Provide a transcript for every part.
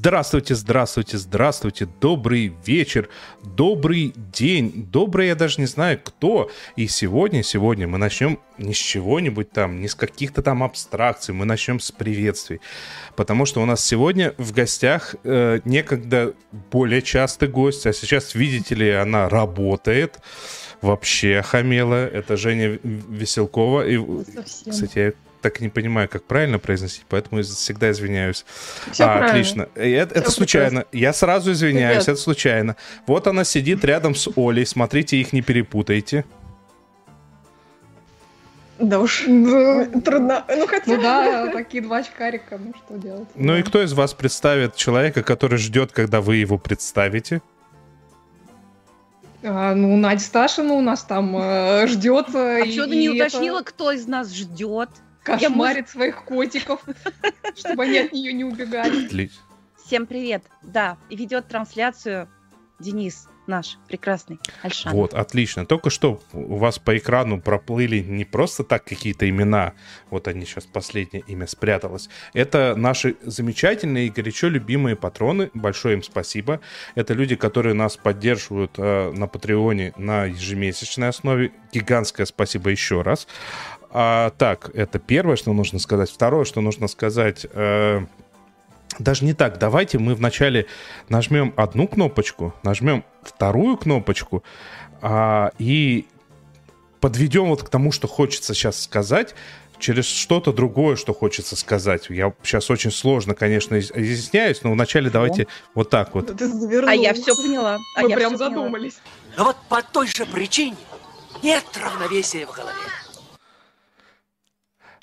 Здравствуйте, здравствуйте, здравствуйте, добрый вечер, добрый день, добрый я даже не знаю кто. И сегодня, сегодня мы начнем не с чего-нибудь там, не с каких-то там абстракций, мы начнем с приветствий. Потому что у нас сегодня в гостях э, некогда более частый гость, а сейчас, видите ли, она работает вообще хамела. Это Женя Веселкова. И, Совсем. кстати, я так не понимаю, как правильно произносить, поэтому всегда извиняюсь. Всё а, правильно. отлично. И Это, это Всё случайно. Я сразу извиняюсь, Привет. это случайно. Вот она сидит рядом с Олей. Смотрите, их не перепутайте. Да уж, трудно. Ну хотя... Ну да, такие два очкарика, ну что делать? Ну и кто из вас представит человека, который ждет, когда вы его представите? А, ну, Надя Сташина у нас там э, ждет. А что ты не уточнила, кто из нас ждет? Кошмарит своих котиков, чтобы они от нее не убегали. Отлично. Всем привет. Да, и ведет трансляцию Денис, наш прекрасный Альшан. Вот, отлично. Только что у вас по экрану проплыли не просто так какие-то имена. Вот они сейчас, последнее имя спряталось. Это наши замечательные и горячо любимые патроны. Большое им спасибо. Это люди, которые нас поддерживают э, на Патреоне на ежемесячной основе. Гигантское спасибо еще раз. А, так, это первое, что нужно сказать. Второе, что нужно сказать... э, даже не так. Давайте мы вначале нажмем одну кнопочку, нажмем вторую кнопочку а, и подведем вот к тому, что хочется сейчас сказать, через что-то другое, что хочется сказать. Я сейчас очень сложно, конечно, из- изъясняюсь, но вначале давайте вот так вот. Ты завернул. А я все поняла. А Мы я прям всё поняла. задумались. Но вот по той же причине нет равновесия в голове.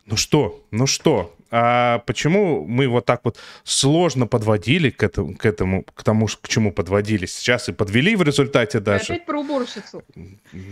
Ну что, ну что, а почему мы вот так вот сложно подводили к этому, к этому, к тому, к чему подводили сейчас и подвели в результате даже? Опять про уборщицу.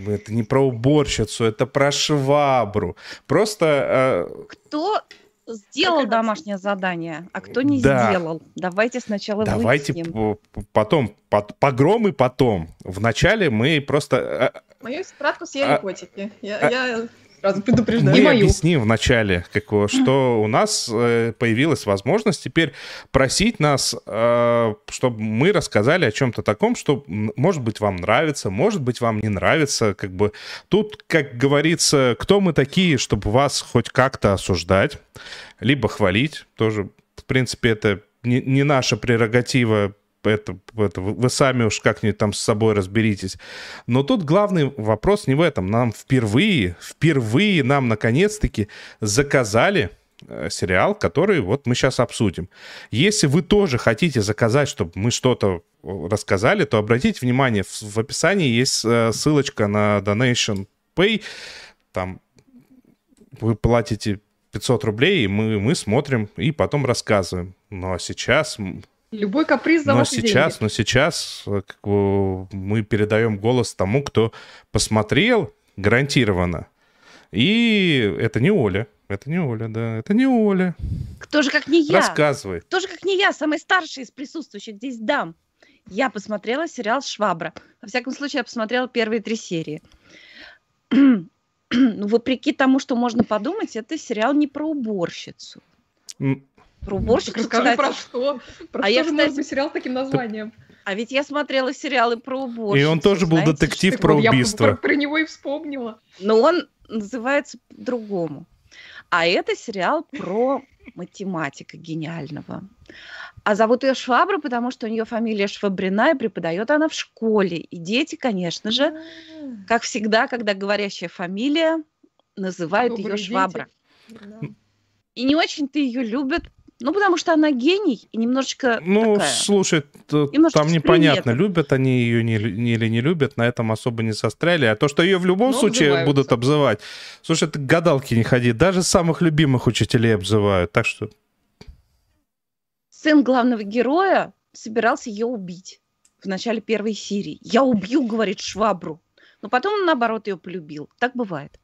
Это не про уборщицу, это про швабру. Просто э, Кто сделал Как это? домашнее задание, а кто не Да. сделал? Давайте сначала давайте выясним. потом, под, погромы потом. Вначале мы просто... э, Мою справку съели А- котики. Я, а- я сразу предупреждаю. Мы мою. объясним вначале, как, его, что у нас э, появилась возможность теперь просить нас, э, чтобы мы рассказали о чем-то таком, что, может быть, вам нравится, может быть, вам не нравится. Как бы тут, как говорится, кто мы такие, чтобы вас хоть как-то осуждать, либо хвалить. Тоже, в принципе, это не, не наша прерогатива. Это, это вы сами уж как-нибудь там с собой разберитесь. Но тут главный вопрос не в этом. Нам впервые, впервые нам наконец-таки заказали э, сериал, который вот мы сейчас обсудим. Если вы тоже хотите заказать, чтобы мы что-то э, рассказали, то обратите внимание, в, в описании есть э, ссылочка на Donation Pay. Там вы платите 500 рублей, и мы, мы смотрим и потом рассказываем. Ну а сейчас Любой каприз за но ваши сейчас, деньги. но сейчас э, как бы, мы передаем голос тому, кто посмотрел гарантированно. И это не Оля. Это не Оля, да. Это не Оля. Кто же, как не я? Рассказывай. Кто же, как не я, самый старший из присутствующих здесь дам? Я посмотрела сериал «Швабра». Во всяком случае, я посмотрела первые три серии. Ну, вопреки тому, что можно подумать, это сериал не про уборщицу. Про Так уборщицу, расскажи кстати. про что. Про А что я, же может кстати- быть сериал с таким названием? А ведь я смотрела сериалы про уборщицу. И он тоже был знаете. детектив про вот, я убийство. про, про него и вспомнила. Но он называется по-другому. А это сериал про математика гениального. А зовут ее Швабра, потому что у нее фамилия Швабрина, и преподает она в школе. И дети, конечно же, как всегда, когда говорящая фамилия, называют Добрые ее дети. Швабра. Да. И не очень-то ее любят, ну, потому что она гений и немножечко Ну, такая. слушай, Немножко там непонятно, любят они ее не, не- или не любят, на этом особо не застряли. А то, что ее в любом Ну, случае обзываются. будут обзывать. Слушай, ты к гадалке не ходи. Даже самых любимых учителей обзывают. Так что Сын главного героя собирался ее убить в начале первой серии. Я убью, говорит, швабру. Но потом он, наоборот, ее полюбил. Так бывает.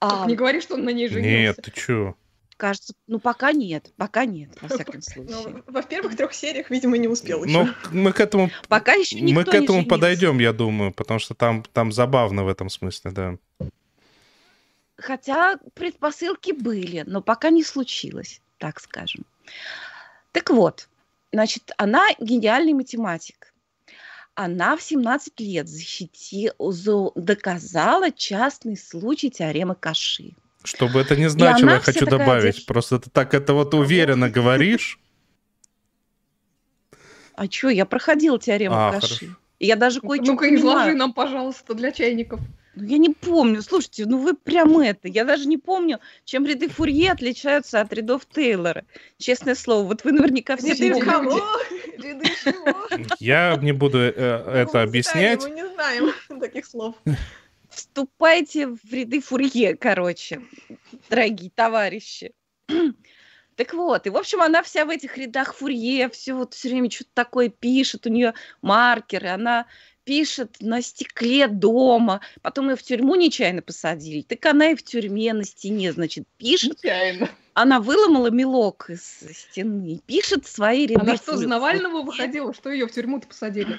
А, Не говори, что он на ней женился. нет, ты чё? Кажется, ну пока нет, пока нет, во всяком Ну, случае. во первых трех сериях, видимо, не успел еще. Ну, мы к этому, Пока еще никто мы к не этому женился. подойдем, я думаю, потому что там, там забавно в этом смысле, да. Хотя предпосылки были, но пока не случилось, так скажем. Так вот, значит, она гениальный математик. Она в 17 лет защити... за- доказала частный случай теоремы Каши. Что бы это ни значило, я хочу добавить. держ- Просто ты так это вот уверенно говоришь. А что, я проходила теорему А, Каши. хорошо. Я даже кое-что Ну-ка, изложи нам, пожалуйста, для чайников. Ну, я не помню. Слушайте, ну вы прям это. Я даже не помню, чем ряды Фурье отличаются от рядов Тейлора. Честное слово, вот вы наверняка все Ряды кого? Ряды чего? Я не буду э, это Какого объяснять. Мы не знаем таких слов. Вступайте в ряды Фурье, короче, дорогие товарищи. Так вот, и в общем она вся в этих рядах Фурье, все вот все время что-то такое пишет, у нее маркеры, она пишет на стекле дома, потом ее в тюрьму нечаянно посадили, так она и в тюрьме на стене, значит, пишет, Нечаянно. она выломала мелок из стены, и пишет свои ряды. Она что, Фу- с Навального Фурье. выходила? Что ее в тюрьму-то посадили?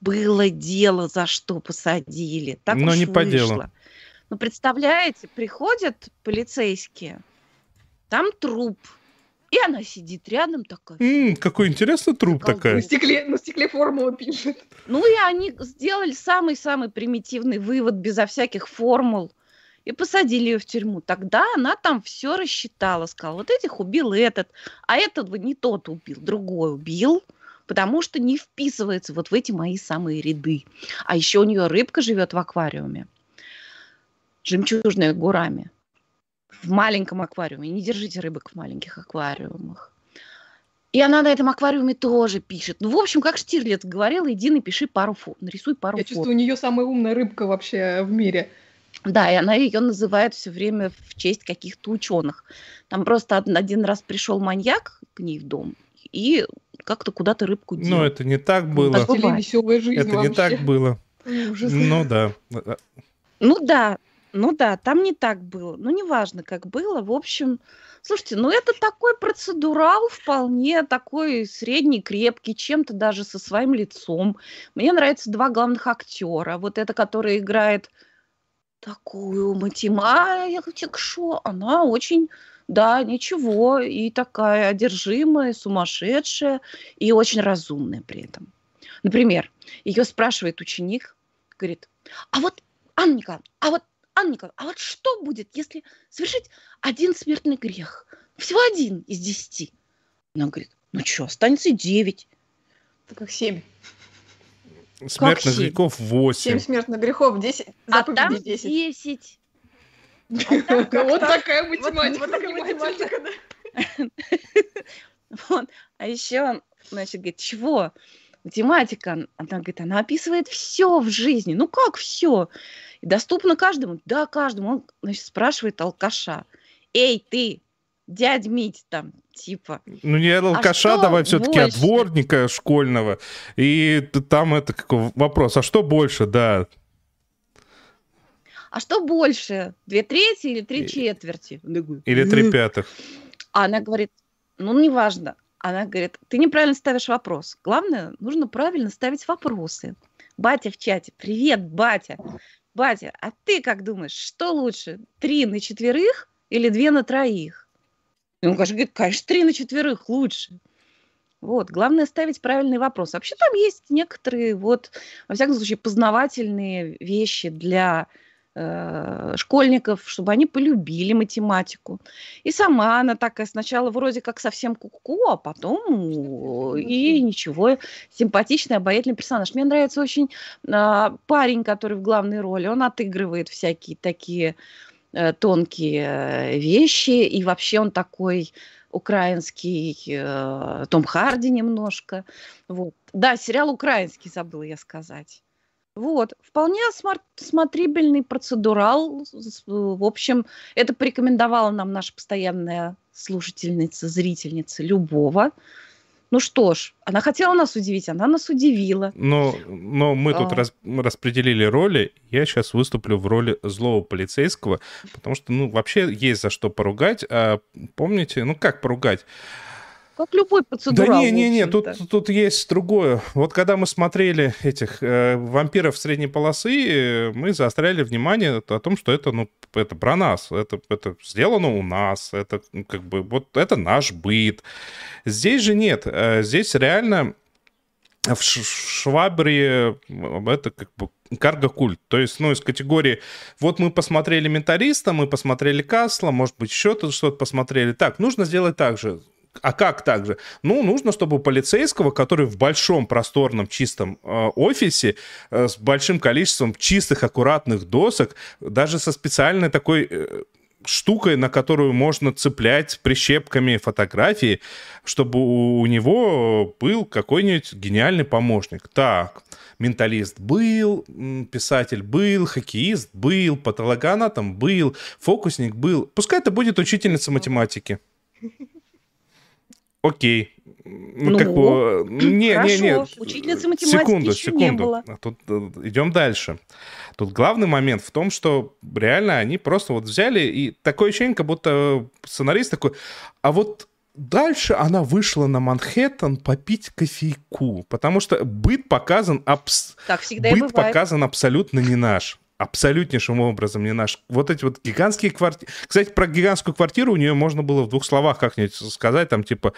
Было дело, за что посадили. Так Но уж не по делу. вышло. Ну, представляете, приходят полицейские, там труп, и она сидит рядом такая. М, какой интересный труп Заколдуй. На такая. стекле, на стекле формула пишет. Ну и они сделали самый-самый примитивный вывод безо всяких формул и посадили ее в тюрьму. Тогда она там все рассчитала, сказала, вот этих убил этот, а этого не тот убил, другой убил, потому что не вписывается вот в эти мои самые ряды. А еще у нее рыбка живет в аквариуме, жемчужная гурами, в маленьком аквариуме. Не держите рыбок в маленьких аквариумах. И она на этом аквариуме тоже пишет. Ну, в общем, как Штирлиц говорил, иди напиши пару фото, нарисуй пару Я фото. чувствую, у нее самая умная рыбка вообще в мире. Да, и она ее называет все время в честь каких-то ученых. Там просто од- один раз пришел маньяк к ней в дом и как-то куда-то рыбку дел. Ну, это не так было. веселая жизнь Это не вообще. так было. Ужас. Ну да. Ну да, ну да, там не так было. Ну, неважно, как было. В общем, слушайте, ну это такой процедурал, вполне такой средний, крепкий, чем-то даже со своим лицом. Мне нравятся два главных актера. Вот это, который играет такую математикшу, она очень, да, ничего, и такая одержимая, сумасшедшая, и очень разумная при этом. Например, ее спрашивает ученик, говорит, а вот, Анна а вот, Анна а вот что будет, если совершить один смертный грех? Всего один из десяти. Она говорит, ну что, останется девять. Это как семь. Смертных грехов 8. 7 смертных грехов, десять." а там десять." Вот такая математика. вот такая понимаете? математика, да. Вот. А еще, значит, говорит, чего? Математика, она говорит, она описывает все в жизни. Ну как все? Доступно каждому? Да, каждому. Он, значит, спрашивает алкаша. Эй, ты, дядь Мить там, типа, Ну, не алкаша, что давай все-таки, а дворника школьного. И там это какой вопрос, а что больше, да? А что больше, две трети или три четверти? Или три пятых? А она говорит, ну, неважно. Она говорит, ты неправильно ставишь вопрос. Главное, нужно правильно ставить вопросы. Батя в чате, привет, батя. Батя, а ты как думаешь, что лучше, три на четверых или две на троих? И он говорит, конечно, три на четверых лучше. Вот, главное ставить правильный вопрос. Вообще там есть некоторые, вот, во всяком случае, познавательные вещи для школьников, чтобы они полюбили математику. И сама она такая сначала вроде как совсем куку, а потом и ничего, симпатичный, обаятельный персонаж. Мне нравится очень а, парень, который в главной роли, он отыгрывает всякие такие э, тонкие э, вещи, и вообще он такой украинский э, Том Харди немножко. Вот. Да, сериал украинский, забыла я сказать. Вот, вполне смотрибельный процедурал. В общем, это порекомендовала нам наша постоянная слушательница, зрительница Любова. Ну что ж, она хотела нас удивить, она нас удивила. Но, но мы тут А. раз- распределили роли. Я сейчас выступлю в роли злого полицейского, потому что, ну, вообще есть за что поругать. А помните, ну, как поругать? Как любой Да процедурал. не, не, не, в тут, тут есть другое. Вот когда мы смотрели этих э, вампиров средней полосы, мы заостряли внимание о том, что это, ну, это про нас, это, это сделано у нас, это ну, как бы вот это наш быт. Здесь же нет, э, здесь реально в Швабре это как бы карго-культ. То есть, ну, из категории, вот мы посмотрели «Менталиста», мы посмотрели «Касла», может быть, еще тут что-то посмотрели. Так, нужно сделать так же. А как так же? Ну, нужно, чтобы у полицейского, который в большом, просторном, чистом э, офисе э, с большим количеством чистых, аккуратных досок, даже со специальной такой э, штукой, на которую можно цеплять прищепками фотографии, чтобы у, него был какой-нибудь гениальный помощник. Так, менталист был, писатель был, хоккеист был, патологоанатом был, фокусник был. Пускай это будет учительница математики. Окей. Ну, Ну, как бы, не, не, не. Учительницы математики секунду, еще не секунду. было. А Тут э, идем дальше. Тут главный момент в том, что реально они просто вот взяли, и такое ощущение, как будто сценарист такой, а вот дальше она вышла на Манхэттен попить кофейку, потому что быт показан абс- Так всегда быт показан абсолютно не наш. Абсолютнейшим образом не наш. Вот эти вот гигантские квартиры. Кстати, про гигантскую квартиру у нее можно было в двух словах как-нибудь сказать, там типа,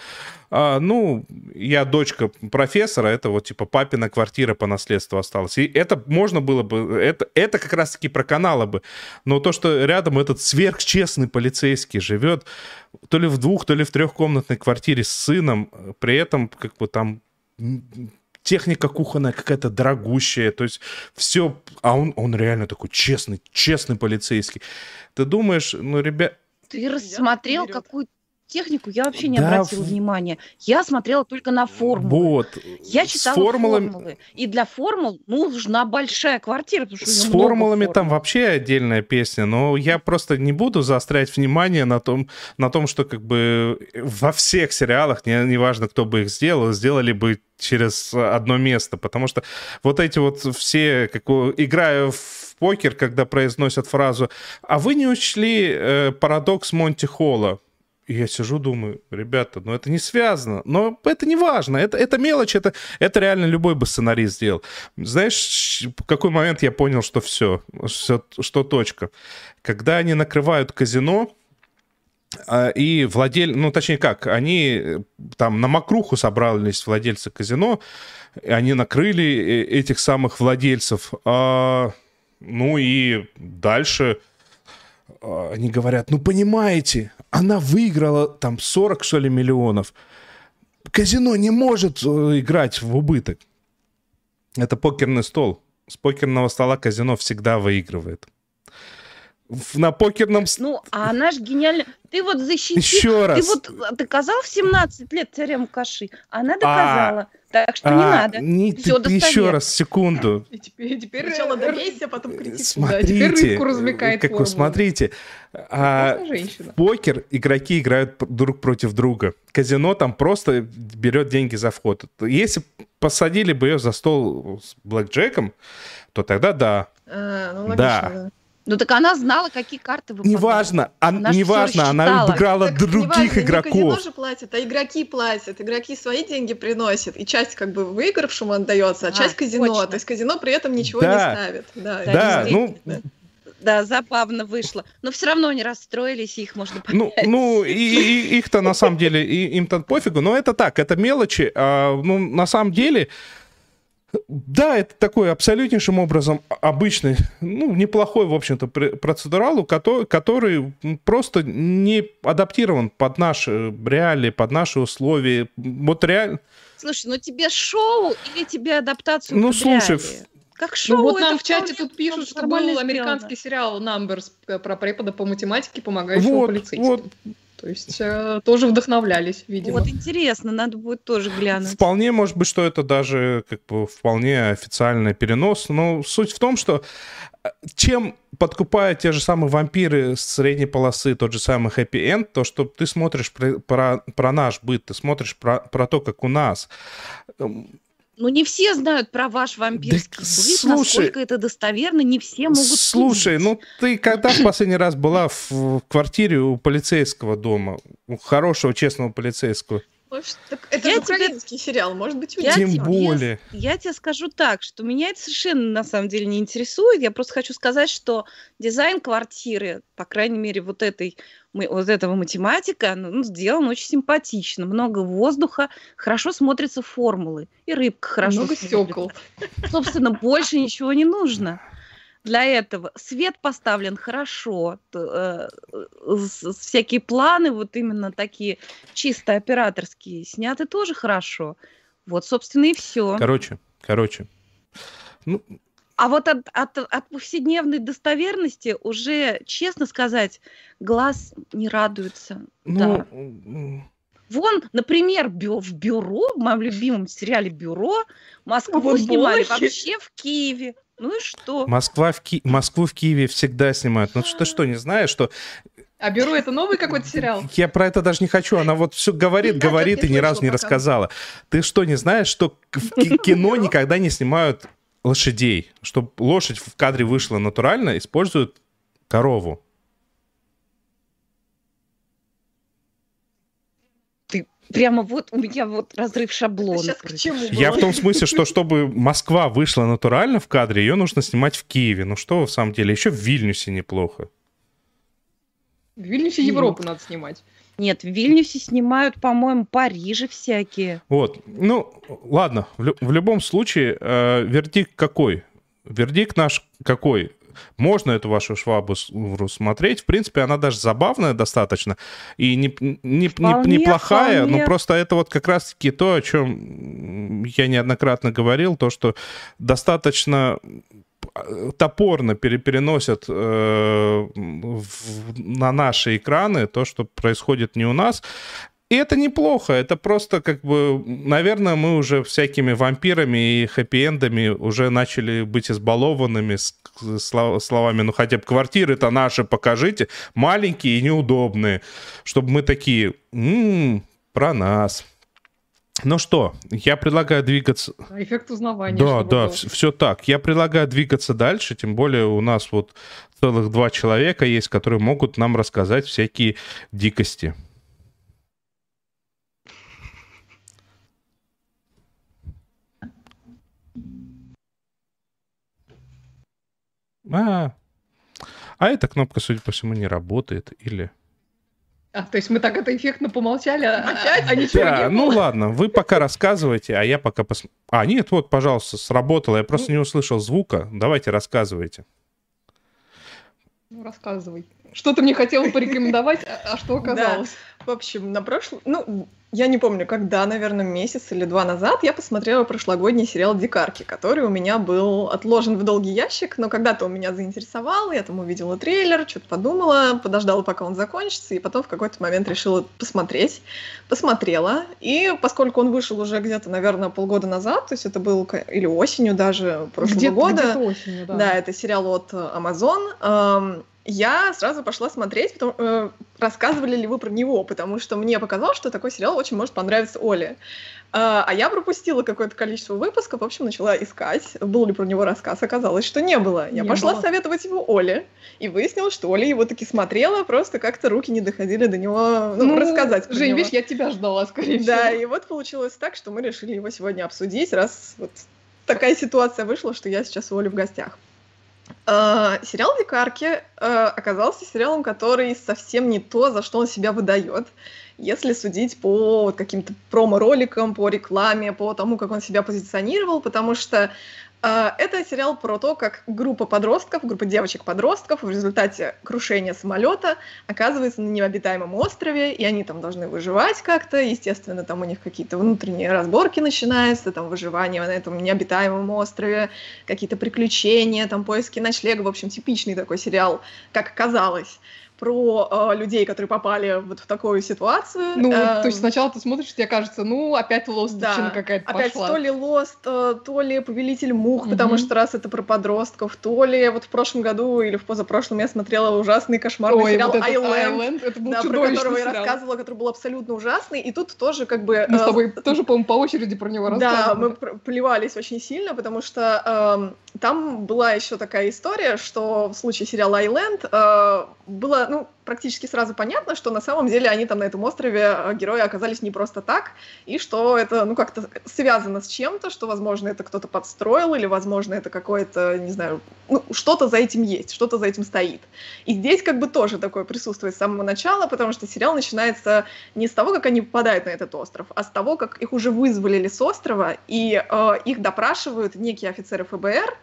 а, ну, я дочка профессора, это вот типа папина квартира по наследству осталась. И это можно было бы, это, это как раз-таки проканало бы. Но то, что рядом этот сверхчестный полицейский живет, то ли в двух, то ли в трехкомнатной квартире с сыном, при этом как бы там техника кухонная какая-то дорогущая, то есть все, а он, он реально такой честный, честный полицейский. Ты думаешь, ну, ребят, Ты рассмотрел берет. Технику? Я вообще не Да, обратила в- внимания. Я смотрела только на формулы. вот. Я с читала формулами- формулы. И для формул нужна большая квартира, С формулами там формул. вообще отдельная песня, но я просто не буду заострять внимание на том, на том, что как бы во всех сериалах, не- неважно, кто бы их сделал, сделали бы через одно место, потому что вот эти вот все, как играя в покер, когда произносят фразу «А вы не учли э, парадокс Монти Холла?» И я сижу, думаю, ребята, ну это не связано, но это не важно, это, это мелочь, это, это реально любой бы сценарист сделал. Знаешь, в какой момент я понял, что все, что, что точка? Когда они накрывают казино, а, и владель, ну точнее как, они э, там на мокруху собрались владельцы казино, и они накрыли э, этих самых владельцев. А, ну и дальше а, они говорят, ну понимаете, она выиграла там 40, что ли, миллионов. Казино не может э, играть в убыток. Это покерный стол. С покерного стола казино всегда выигрывает. В- На покерном... с- Ну, а она же гениальна. Ты вот защити. Еще Ты раз. вот а, доказал в 17 лет теорему Каши. Она доказала. так что не А, надо. не- Всё ты- еще раз, секунду. И теперь, теперь Сначала добейся, потом критикуй. Смотрите. теперь рыбку развлекает как вы формулой. смотрите. а, в покер игроки играют друг против друга. Казино там просто берет деньги за вход. Если посадили бы ее за стол с блэкджеком, то тогда да. А, ну, логично, Да. да. Ну так она знала, какие карты выпадают. Неважно, а, Она неважно, она обыграла Так неважно, других не казино игроков. же платят, а игроки платят. Игроки свои деньги приносят. И часть как бы выигравшему отдается, а, А, часть казино. точно. То есть казино при этом ничего Да. не ставит. Да, Да, Да, ну. Да, забавно вышло. Но все равно они расстроились, и их можно Ну, понять. ну и, и- их-то на самом деле, и- им-то пофигу, но это так, это мелочи. а, ну, на самом деле, да, это такой абсолютнейшим образом обычный, ну, неплохой, в общем-то, пр- процедурал, который м, просто не адаптирован под наши реалии, под наши условия. Вот реально... Слушай, ну тебе шоу или тебе адаптацию Ну, под слушай, реалии? Как шоу Ну вот нам в чате тут пишут, что был сделано. американский сериал Numbers про препода по математике, помогающего Вот, полицейскому. вот. То есть э, тоже вдохновлялись, видимо. Вот интересно, надо будет тоже глянуть. Вполне может быть, что это даже как бы вполне официальный перенос. Но суть в том, что э, чем подкупают те же самые вампиры с средней полосы, тот же самый хэппи энд, то, что ты смотришь про, про, про наш быт, ты смотришь про, про то, как у нас. Ну, не все знают про ваш вампирский Так, быт, слушай, насколько это достоверно, не все могут Слушай, судить. ну ты когда в последний раз была в квартире у полицейского дома? У хорошего, честного полицейского? Может, так это Я же тебе- украинский сериал, может быть, у Я Тем тебе- более. Я тебе скажу так, что меня это совершенно на самом деле не интересует. Я просто хочу сказать, что дизайн квартиры, по крайней мере, вот этой мы- вот этого математика, ну, ну, сделан очень симпатично. Много воздуха, хорошо смотрятся формулы. И рыбка хорошо Много смотрится. стекол. Собственно, больше ничего не нужно для этого. Свет поставлен хорошо, э, э, всякие планы вот именно такие чисто операторские сняты тоже хорошо. Вот, собственно, и все. Короче, короче. Ну, А вот от, от, от повседневной достоверности уже, честно сказать, глаз не радуется. ну, Да. Вон, например, бю- в бюро, в моем любимом сериале «Бюро», Москву Вот снимали вообще в Киеве. Ну и что? Москва в Ки... Москву в Киеве всегда снимают. Ну ты что, не знаешь, что... А «Бюро» — это новый какой-то сериал? Я про это даже не хочу. Она вот все говорит, говорит и ни разу не рассказала. Ты что, не знаешь, что в ки- кино никогда не снимают лошадей? Чтобы лошадь в кадре вышла натурально, используют корову. Прямо вот у меня вот разрыв шаблона. Сейчас к Я в том смысле, что чтобы Москва вышла натурально в кадре, ее нужно снимать в Киеве. Ну что в самом деле? Еще в Вильнюсе неплохо. В Вильнюсе Европу надо снимать. Нет, в Вильнюсе снимают, по-моему, Париже всякие. Вот. Ну, ладно. В, лю- в любом случае, э, вердикт какой? Вердикт наш какой? Можно эту вашу швабу смотреть. В принципе, она даже забавная достаточно. И не, не- не- Вполне, неплохая. вполне. Но просто это вот как раз-таки то, о чем я неоднократно говорил, то, что достаточно э, топорно пере- переносят э, в- на наши экраны то, что происходит не у нас. И это неплохо, это просто как бы, наверное, мы уже всякими вампирами и хэппи-эндами уже начали быть избалованными с слов- словами, ну хотя бы квартиры-то наши покажите, маленькие и неудобные, чтобы мы такие, «М, про нас. Ну что, я предлагаю двигаться... А Эффект узнавания. Да, да, был. все так. Я предлагаю двигаться дальше, тем более у нас вот целых два человека есть, которые могут нам рассказать всякие дикости. А, а эта кнопка, судя по всему, не работает. Или... А, то есть мы так это эффектно помолчали, а, Опять? а ничего Да, не ну было? ладно, вы пока рассказывайте, а я пока посмотрю. А, нет, вот, пожалуйста, сработало. Я просто не услышал звука. Давайте рассказывайте. Ну, рассказывай. Что ты мне хотела порекомендовать, а, а что оказалось? В общем, на прошлом... Ну, я не помню, когда, наверное, месяц или два назад я посмотрела прошлогодний сериал «Дикарки», который у меня был отложен в долгий ящик, но когда-то он меня заинтересовал, я там увидела трейлер, что-то подумала, подождала, пока он закончится, и потом в какой-то момент решила посмотреть. Посмотрела, и поскольку он вышел уже где-то, наверное, полгода назад, то есть это был или осенью даже прошлого Где-то- года, где-то осенью, да. да, это сериал от Amazon. Я сразу пошла смотреть, потому- э, рассказывали ли вы про него, потому что мне показалось, что такой сериал очень может понравиться Оле. Э, А я пропустила какое-то количество выпусков, в общем, начала искать, был ли про него рассказ. Оказалось, что не было. Я Не пошла было. советовать его Оле, и выяснилось, что Оля его таки смотрела, просто как-то руки не доходили до него, ну, рассказать про Жень, него. видишь, я тебя ждала, скорее Да, всего. и вот получилось так, что мы решили его сегодня обсудить, раз вот такая ситуация вышла, что я сейчас у Оли в гостях. Э, Сериал «Дикарки» э, оказался сериалом, который совсем не то, за что он себя выдает. Если судить по каким-то промо-роликам, по рекламе, по тому, как он себя позиционировал, потому что это сериал про то, как группа подростков, группа девочек-подростков в результате крушения самолета оказывается на необитаемом острове, и они там должны выживать как-то. Естественно, там у них какие-то внутренние разборки начинаются, там выживание на этом необитаемом острове, какие-то приключения, там поиски ночлега. В общем, типичный такой сериал, как оказалось. Про э, людей, которые попали вот в такую ситуацию. Ну, Э, то есть сначала ты смотришь, тебе кажется, ну, опять лостовщина да, какая-то опять пошла. то ли Лост, э, то ли Повелитель Мух, потому Мгм. что раз это про подростков, то ли вот в прошлом году или в позапрошлом я смотрела ужасный кошмарный Ой, сериал вот Island, Island, это был да, про которого я сериал. рассказывала, который был абсолютно ужасный, и тут тоже как бы... Мы с э, тобой тоже, по-моему, по очереди про него Да, рассказывали. мы пр- плевались очень сильно, потому что эм, там была еще такая история, что в случае сериала Айленд э, было ну, практически сразу понятно, что на самом деле они там на этом острове э, герои оказались не просто так, и что это ну как-то связано с чем-то, что, возможно, это кто-то подстроил, или, возможно, это какое-то, не знаю, ну, что-то за этим есть, что-то за этим стоит. И здесь как бы тоже такое присутствует с самого начала, потому что сериал начинается не с того, как они попадают на этот остров, а с того, как их уже вызволили с острова, и э, их допрашивают некие офицеры ФБР,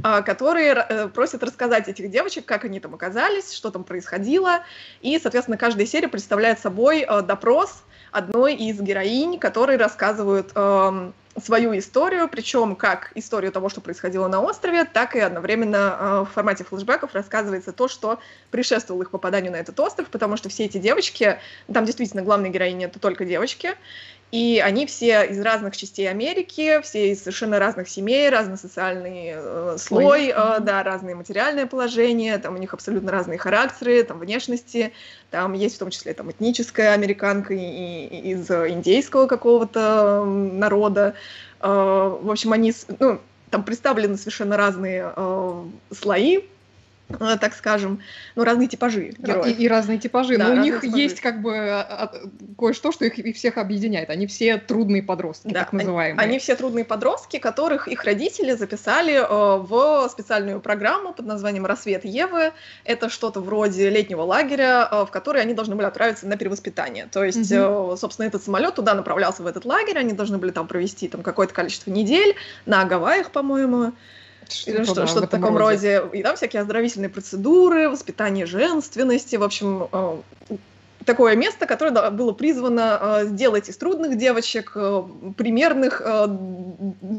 которые э, просят рассказать этих девочек, как они там оказались, что там происходило. И, соответственно, каждая серия представляет собой э, допрос одной из героинь, которые рассказывают эм, свою историю, причем как историю того, что происходило на острове, так и одновременно э, в формате флешбеков рассказывается то, что предшествовало их попаданию на этот остров, потому что все эти девочки, там действительно главные героини это только девочки, и они все из разных частей Америки, все из совершенно разных семей, разный социальный э, слой, э, да, разное материальное положение, там у них абсолютно разные характеры, там внешности, там есть в том числе там этническая американка и, и из индейского какого-то народа. Э, в общем, они, ну, там представлены совершенно разные э, слои, так скажем, ну, разные типажи героев. И, и разные типажи. Да, Но у них типажи. есть как бы а, а, кое-что, что их, их всех объединяет. Они все трудные подростки, Да, так называемые. Они все трудные подростки, которых их родители записали э, в специальную программу под названием «Рассвет Евы». Это что-то вроде летнего лагеря, э, в который они должны были отправиться на перевоспитание. То есть, Мгм. э, собственно, этот самолет туда направлялся в этот лагерь, они должны были там провести там какое-то количество недель на Гавайях, по-моему, или что, что-то в таком роде. И там всякие оздоровительные процедуры, воспитание женственности, в общем, э, такое место, которое было призвано э, сделать из трудных девочек э, примерных э,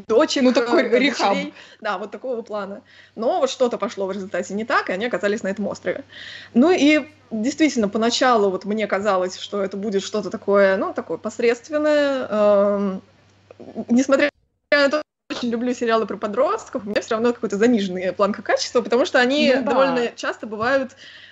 дочек, Ну, такой э, рехаб. Да, вот такого плана. Но вот что-то пошло в результате не так, и они оказались на этом острове. Ну и действительно, поначалу вот мне казалось, что это будет что-то такое, ну, такое посредственное. эм, несмотря на то, что очень люблю сериалы про подростков, у меня все равно какой-то заниженный планка качества, потому что они Ну да. довольно часто бывают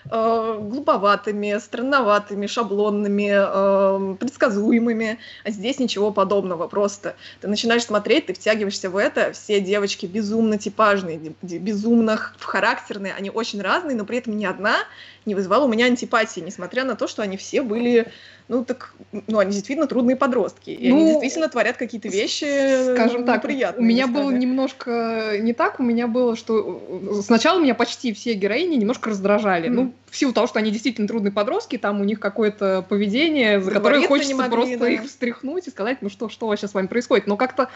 э, глуповатыми, странноватыми, шаблонными, э, предсказуемыми. А здесь ничего подобного. Просто ты начинаешь смотреть, ты втягиваешься в это. Все девочки безумно типажные, безумно характерные. Они очень разные, но при этом ни одна не вызывала у меня антипатии, несмотря на то, что они все были, ну так, ну они действительно трудные подростки. И они Ну, действительно творят какие-то вещи Скажем так, неприятные. у меня местами. было немножко не так, у меня было, что э, сначала меня почти все героини немножко раздражали. Мгм. Ну, в силу того, что они действительно трудные подростки, там у них какое-то поведение, за которое Договориться хочется могли, просто да. их встряхнуть и сказать, ну что, что вообще с вами происходит. Но как-то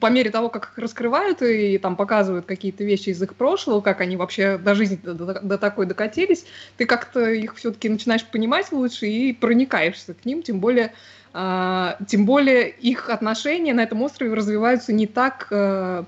по мере того, как их раскрывают и там показывают какие-то вещи из их прошлого, как они вообще до жизни до, до- до такой докатились, ты как-то их все-таки начинаешь понимать лучше и проникаешься к ним, тем более а, тем более их отношения на этом острове развиваются не так, э,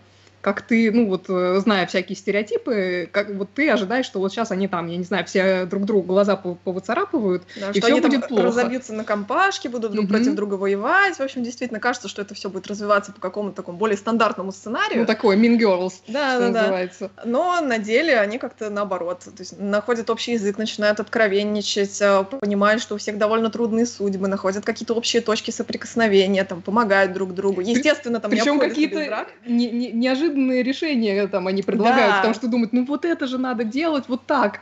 как ты, ну вот, э, зная всякие стереотипы, как вот ты ожидаешь, что вот сейчас они там, я не знаю, все друг другу глаза пов- повыцарапывают. Да, и что всё они там будет плохо. разобьются на компашки, будут друг Мгм. против друга воевать. В общем, действительно кажется, что это все будет развиваться по какому-то такому более стандартному сценарию. Ну, такой Mean Girls, да, что да, да. называется. Но на деле они как-то наоборот, то есть находят общий язык, начинают откровенничать, э, понимают, что у всех довольно трудные судьбы, находят какие-то общие точки соприкосновения, там, помогают друг другу. Естественно, там не Причем без какие-то не- не- неожиданные решения там они предлагают, Да. потому что думают, ну вот это же надо делать вот так.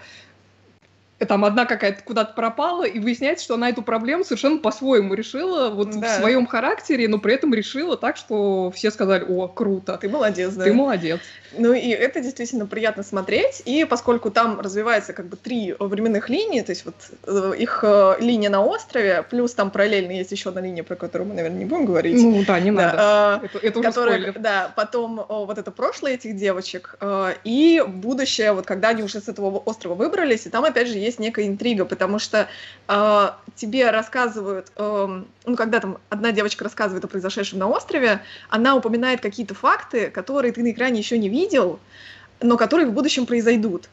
Там одна какая-то куда-то пропала, и выясняется, что она эту проблему совершенно по-своему решила, вот в Да. своем характере, но при этом решила так, что все сказали, о, круто, Ты молодец, да. ты молодец. Ну и это действительно приятно смотреть, и поскольку там развивается как бы три временных линии, то есть вот э, их э, линия на острове, плюс там параллельно есть еще одна линия, про которую мы, наверное, не будем говорить. Ну да, не Да, надо. а, Это, это уже которых, спойлер. да, потом о, вот это прошлое этих девочек э, и будущее, вот когда они уже с этого острова выбрались, и там опять же есть некая интрига, потому что э, тебе рассказывают, эм, ну когда там одна девочка рассказывает о произошедшем на острове, она упоминает какие-то факты, которые ты на экране еще не видел, но которые в будущем произойдут.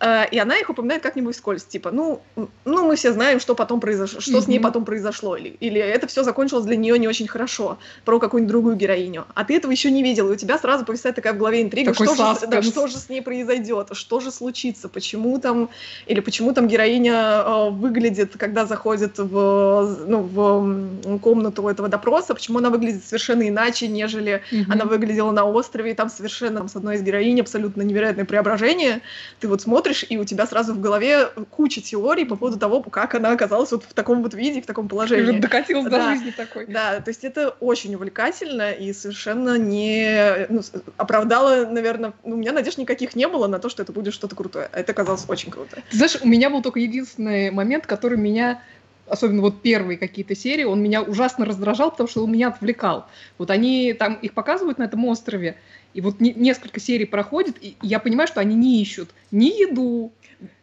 Э, и она их упоминает как-нибудь вскользь, типа, ну, ну, мы все знаем, что потом произошло, что с ней потом произошло, или, или это все закончилось для нее не очень хорошо, про какую-нибудь другую героиню. А ты этого еще не видел, и у тебя сразу повисает такая в голове интрига, Такой что же, да, что же с ней произойдет, что же случится, почему там, или почему там героиня э, выглядит, когда заходит в, ну, в комнату этого допроса, почему она выглядит совершенно иначе, нежели Мгм. она выглядела на острове, и там совершенно там, с одной из героинь абсолютно невероятное преображение. Ты вот смотришь, и у тебя сразу в голове куча теорий по поводу того, как она оказалась вот в таком вот виде, в таком Ты уже положении. докатилась до Да. жизни такой. Да, то есть это очень увлекательно и совершенно не ну, оправдало, наверное, ну, у меня надежд никаких не было на то, что это будет что-то крутое. Это оказалось очень круто. Ты знаешь, у меня был только единственный момент, который меня, особенно вот первые какие-то серии, он меня ужасно раздражал, потому что он меня отвлекал. Вот они там, их показывают на этом острове, и вот не- несколько серий проходит, и я понимаю, что они не ищут ни еду,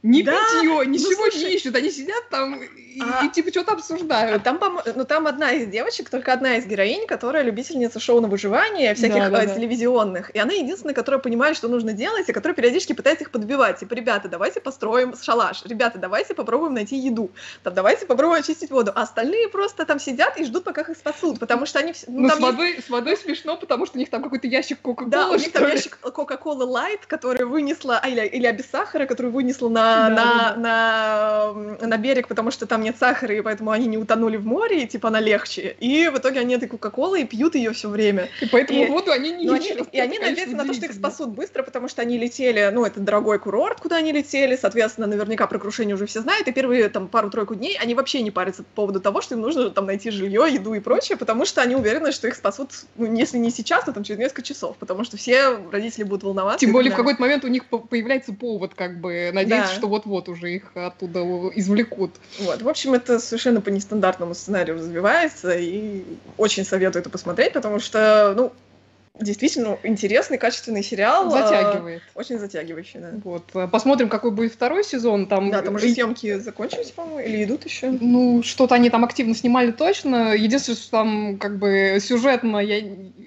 ни Да, питье, ничего слушай. не ищут. Они сидят там и, А- и типа что-то А обсуждают. Там, по-мо- ну, там одна из девочек, только одна из героинь, которая любительница шоу на выживание, всяких Да, да, э, да. телевизионных. И она единственная, которая понимает, что нужно делать, и которая периодически пытается их подбивать. Типа, ребята, давайте построим шалаш. Ребята, давайте попробуем найти еду. Там, давайте попробуем очистить воду. А остальные просто там сидят и ждут, пока их спасут. Потому что они... вс- Ну, там с, есть- водой, с водой смешно, потому что у них там какой-то ящик Кока-Колы, Да, у них там ящик Кока-Колы Лайт, который вынесла, а, или, или без сахара, который вынесла на, Да, на, да, На, на берег, потому что там нет сахара, и поэтому они не утонули в море, и типа она легче. И в итоге они этой Кока-Колы и пьют ее все время. И поэтому и- воду они не Ну, они- и они надеются на то, что их спасут быстро, потому что они летели, ну, это дорогой курорт, куда они летели, соответственно, наверняка про крушение уже все знают, и первые там пару-тройку дней они вообще не парятся по поводу того, что им нужно там найти жилье, еду и прочее, потому что они уверены, что их спасут, ну, если не сейчас, то там через несколько часов, потому что все родители будут волноваться. Тем более так в какой-то момент у них по- появляется повод, как бы, надеяться, Да. что вот-вот уже их оттуда извлекут. Вот, в общем, это совершенно по нестандартному сценарию развивается, и очень советую это посмотреть, потому что, ну, действительно интересный, качественный сериал. а, Затягивает. Очень затягивающий, да. Вот. а Посмотрим, какой будет второй сезон. Там, Да, там уже съемки закончились, по-моему, или идут еще. Ну, что-то они там активно снимали точно. Единственное, что там, как бы, сюжетно я...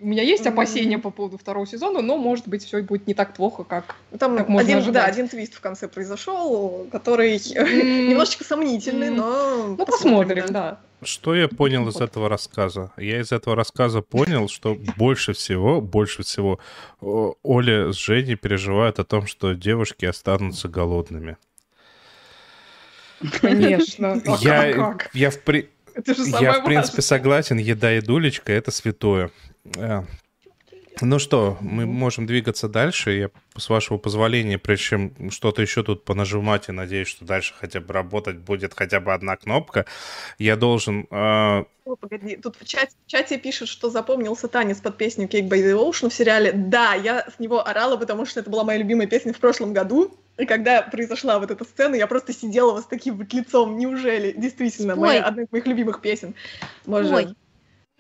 у меня есть опасения по поводу второго сезона, но, может быть, все будет не так плохо, как... Там Как можно один, ожидать. да, один твист в конце произошел, который М, немножечко сомнительный, М. но Ну, посмотрим, да. Что я понял из этого рассказа? Я из этого рассказа понял, что больше всего, больше всего о, Оля с Женей переживают о том, что девушки останутся голодными. Конечно. А я, как? я, в, при- Это же я, в принципе, согласен, еда и дулечка — это святое. Ну что, мы можем двигаться дальше. Я, с вашего позволения, прежде чем что-то еще тут понажимать, и надеюсь, что дальше хотя бы работать будет хотя бы одна кнопка, я должен э, О, погоди, тут в чате, в чате пишут, что запомнился танец под песню Cake by the Ocean в сериале. Да, я с него орала, потому что это была моя любимая песня в прошлом году. И когда произошла вот эта сцена, я просто сидела вот с таким вот лицом. Неужели? Действительно, моя, одна из моих любимых песен. Может, Спой.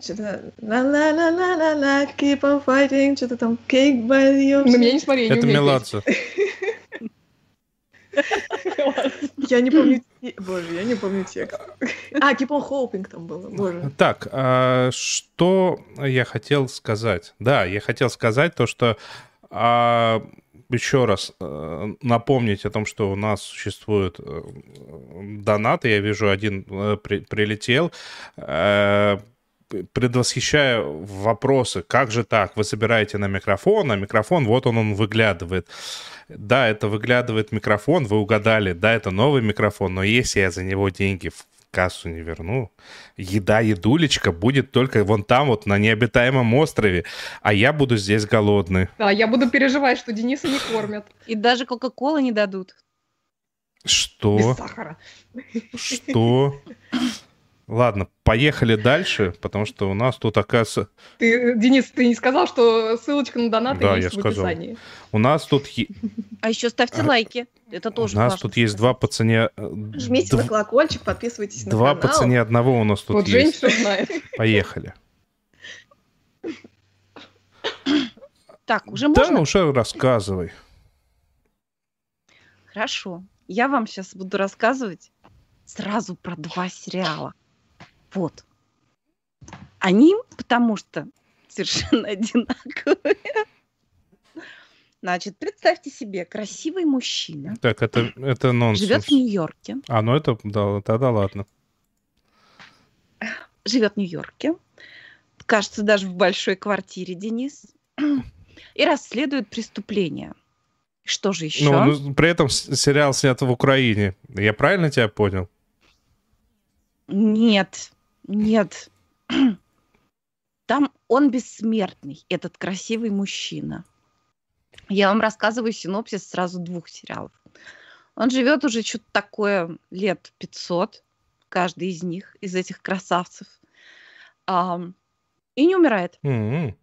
Что-то ла-ла-ла-ла-ла-ла, keep on fighting, что-то там cake by the ocean. На меня не смотри, я не Это Меладзе. Я не помню... Боже, я не помню текст. А, keep on hoping там было, боже. Так, а, что я хотел сказать? Да, я хотел сказать то, что а, еще раз э, напомнить о том, что у нас существуют э, донаты. Я вижу, один э, при- прилетел. Предвосхищая вопросы, как же так, вы собираете на микрофон, а микрофон, вот он, он выглядывает. Да, это выглядывает микрофон, вы угадали, да, это новый микрофон, но если я за него деньги в кассу не верну, еда, едулечка будет только вон там вот на необитаемом острове, а я буду здесь голодный. Да, я буду переживать, что Дениса не кормят И даже Кока-Колы не дадут. Что? без сахара. Что? Ладно, поехали дальше, потому что у нас тут, оказывается, Ты, Денис, ты не сказал, что ссылочка на донаты Да, есть я в сказал. описании? у нас тут, А еще ставьте А, лайки. Это у тоже нас важно тут есть два по цене... э, Жмите на колокольчик, подписывайтесь на Два по канал. цене одного у нас тут Вот есть. все знает. Поехали. Так, уже Да, можно? уже рассказывай. Хорошо. Я вам сейчас буду рассказывать сразу про два сериала. Вот. Они, потому что совершенно одинаковые. Значит, представьте себе, красивый мужчина Так, это, это нонсенс. живет в Нью-Йорке. А, ну это, да, тогда ладно. Живет в Нью-Йорке. Кажется, даже в большой квартире, Денис. И расследует преступление. Что же еще? Ну, ну, при этом сериал снят в Украине. Я правильно тебя понял? Нет, нет. Там он бессмертный, этот красивый мужчина. Я вам рассказываю синопсис сразу двух сериалов. Он живет уже что-то такое лет 500, каждый из них, из этих красавцев. Ам, и не умирает. М-м.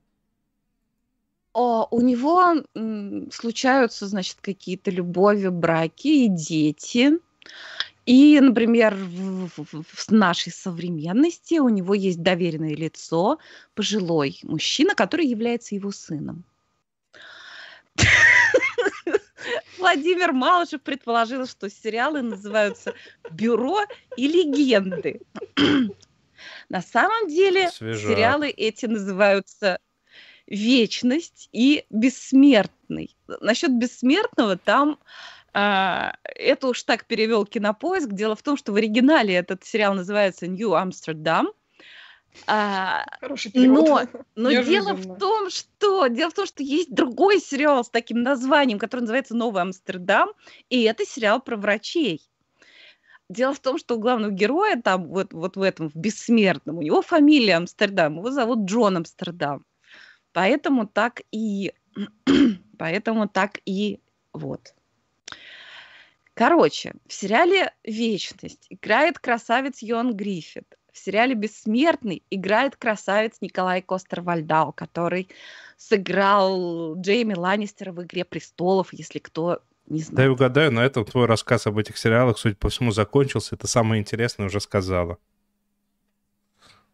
О, у него м, случаются, значит, какие-то любови, браки и дети. И, например, в, в- в нашей современности у него есть доверенное лицо, пожилой мужчина, который является его сыном. Владимир Малышев предположил, что сериалы называются «Бюро» и «Легенды». На самом деле Свежак. сериалы эти называются «Вечность» и «Бессмертный». Насчет «Бессмертного» там это уж так перевел кинопоиск. Дело в том, что в оригинале этот сериал называется Нью Амстердам. А, Хороший перевод. но, но дело в том, что дело в том, что есть другой сериал с таким названием, который называется Новый Амстердам, и это сериал про врачей. Дело в том, что у главного героя там вот, вот в этом в бессмертном у него фамилия Амстердам, его зовут Джон Амстердам, поэтому так и поэтому так и вот. Короче, в сериале «Вечность» играет красавец Йон Гриффит. В сериале «Бессмертный» играет красавец Николай Костер-Вальдау, который сыграл Джейми Ланнистера в «Игре престолов», если кто не знает. угадаю, на этом твой рассказ об этих сериалах, судя по всему, закончился. Это самое интересное уже сказала.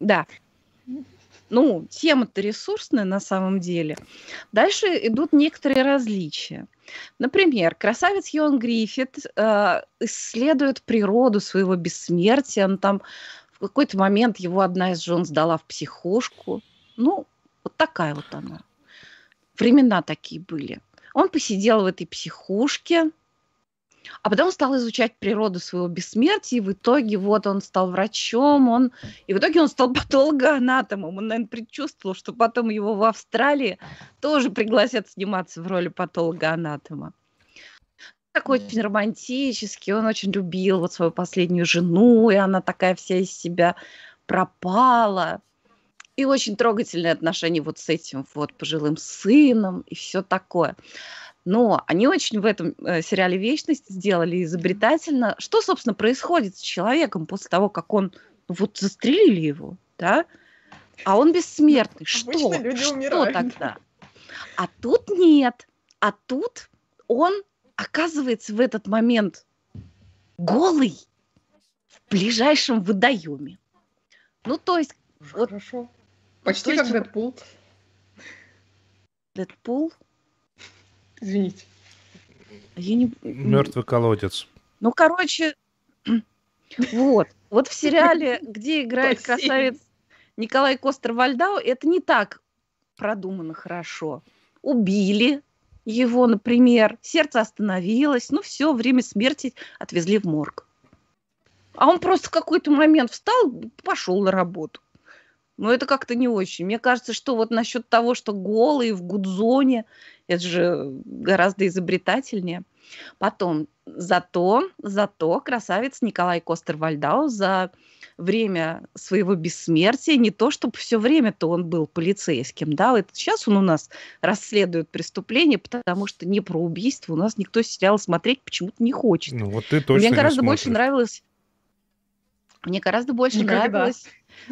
Да. Ну, тема-то ресурсная на самом деле. Дальше идут некоторые различия. Например, красавец Йон Гриффит э, исследует природу своего бессмертия. Он там в какой-то момент его одна из жен сдала в психушку. Ну, вот такая вот она. Времена такие были. Он посидел в этой психушке, а потом стал изучать природу своего бессмертия, и в итоге вот он стал врачом, он и в итоге он стал патологоанатомом. Он, наверное, предчувствовал, что потом его в Австралии тоже пригласят сниматься в роли патологоанатома. Такой очень романтический, он очень любил вот свою последнюю жену, и она такая вся из себя пропала. И очень трогательные отношения вот с этим вот пожилым сыном и все такое. Но они очень в этом э, сериале «Вечность» сделали изобретательно. Что, собственно, происходит с человеком после того, как он ну, вот застрелили его, да? А он бессмертный. Что? Обычно люди Что умирают. тогда? А тут нет. А тут он оказывается в этот момент голый в ближайшем водоеме. Ну, то есть Вот. Хорошо. Почти То как есть- Дэдпул. Дэдпул, Извините. я не... Мертвый колодец. Ну, короче, вот. Вот в сериале, где играет красавец Николай Костер-Вальдау, это не так продумано хорошо. Убили его, например, сердце остановилось, ну все, время смерти отвезли в морг. А он просто в какой-то момент встал, пошел на работу. Но это как-то не очень. Мне кажется, что вот насчет того, что голые в гудзоне, это же гораздо изобретательнее. Потом, зато, зато красавец Николай Костер-Вальдау за время своего бессмертия, не то чтобы все время-то он был полицейским, да, вот сейчас он у нас расследует преступление, потому что не про убийство у нас никто сериал смотреть почему-то не хочет. Ну, вот ты точно Мне не гораздо больше нравилось. Мне гораздо больше Никогда. нравилась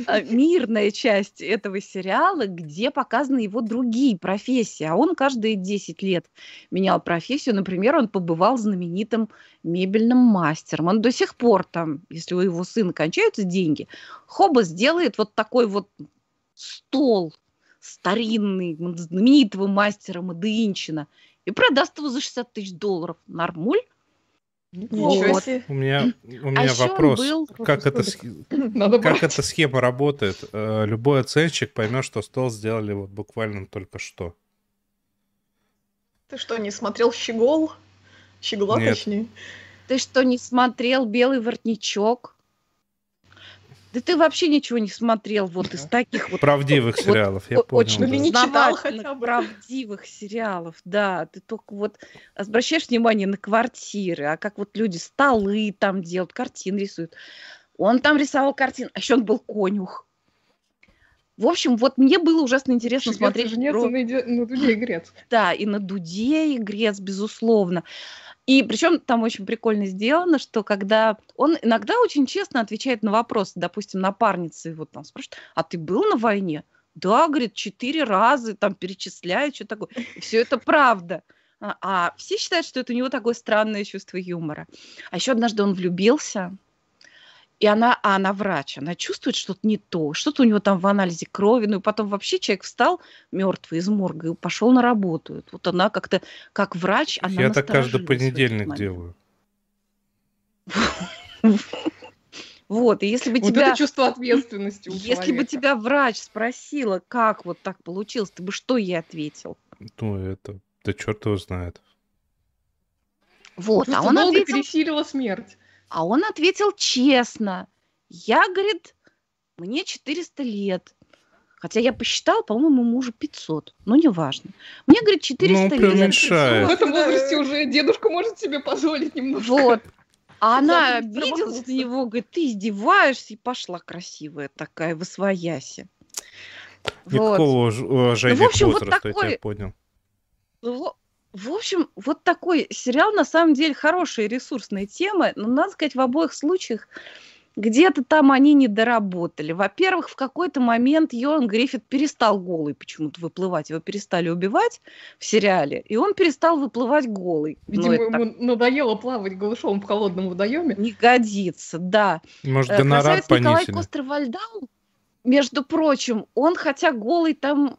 э, мирная часть этого сериала, где показаны его другие профессии. А он каждые 10 лет менял профессию. Например, он побывал знаменитым мебельным мастером. Он до сих пор там, если у его сына кончаются деньги, Хоба сделает вот такой вот стол старинный, знаменитого мастера Мадыинчина и продаст его за 60 тысяч долларов. Нормуль? Ничего Вот. себе. У меня, у А меня он вопрос. был- Как, это, Надо как брать. эта схема работает? Э, Любой оценщик поймет, что стол сделали вот буквально только что. Ты что, не смотрел «Щегол»? «Щегла», Нет. точнее. Ты что, не смотрел «Белый воротничок»? Да ты вообще ничего не смотрел вот из таких вот Правдивых вот сериалов, я понял. очень да. Или не читал хотя бы. правдивых сериалов, да. Ты только вот обращаешь внимание на квартиры, а как вот люди столы там делают, картины рисуют. Он там рисовал картины, а еще он был конюх. В общем, вот мне было ужасно интересно Швец смотреть жнец, про- и на на дуде и грец. да, и на дуде и грец, безусловно. И причем там очень прикольно сделано, что когда он иногда очень честно отвечает на вопросы, допустим, напарница его там спрашивает, а ты был на войне? Да, говорит, четыре раза, там перечисляет, что такое. Все это правда. А, а все считают, что это у него такое странное чувство юмора. А еще однажды он влюбился, и она, а она врач, она чувствует что-то не то, что-то у него там в анализе крови, ну и потом вообще человек встал мертвый из морга и пошел на работу. Вот она как-то, как врач, она Я так каждый понедельник делаю. Вот, и если бы Вот тебя... это чувство ответственности у Если бы человека. тебя врач спросила, как вот так получилось, ты бы что ей ответил? Ну, это... Да черт его знает. Вот, а Чувство он, долга ответил, пересилило смерть. А он ответил честно. Я, говорит, мне 400 лет. Хотя я посчитал, по-моему, мужу 500. Но неважно. Мне, говорит, 400 Ну, лет. В этом возрасте уже дедушка может себе позволить немножко. Вот. А она обиделась на него, говорит, ты издеваешься, и пошла красивая такая, в освояси. Вот. Никакого уж- уважения Ну, в общем, к вот возрасту, я такой- тебя понял. В общем, вот такой сериал, на самом деле, хорошая ресурсная тема, но, надо сказать, в обоих случаях где-то там они не доработали. Во-первых, в какой-то момент Йоан Гриффит перестал голый почему-то выплывать. Его перестали убивать в сериале, и он перестал выплывать голый. Ну, Видимо, так ему надоело плавать голышом в холодном водоеме. не годится, да. Может, Э, гонорар Красавец Николай понизили? Костер-Вальдау, между прочим, он хотя голый там...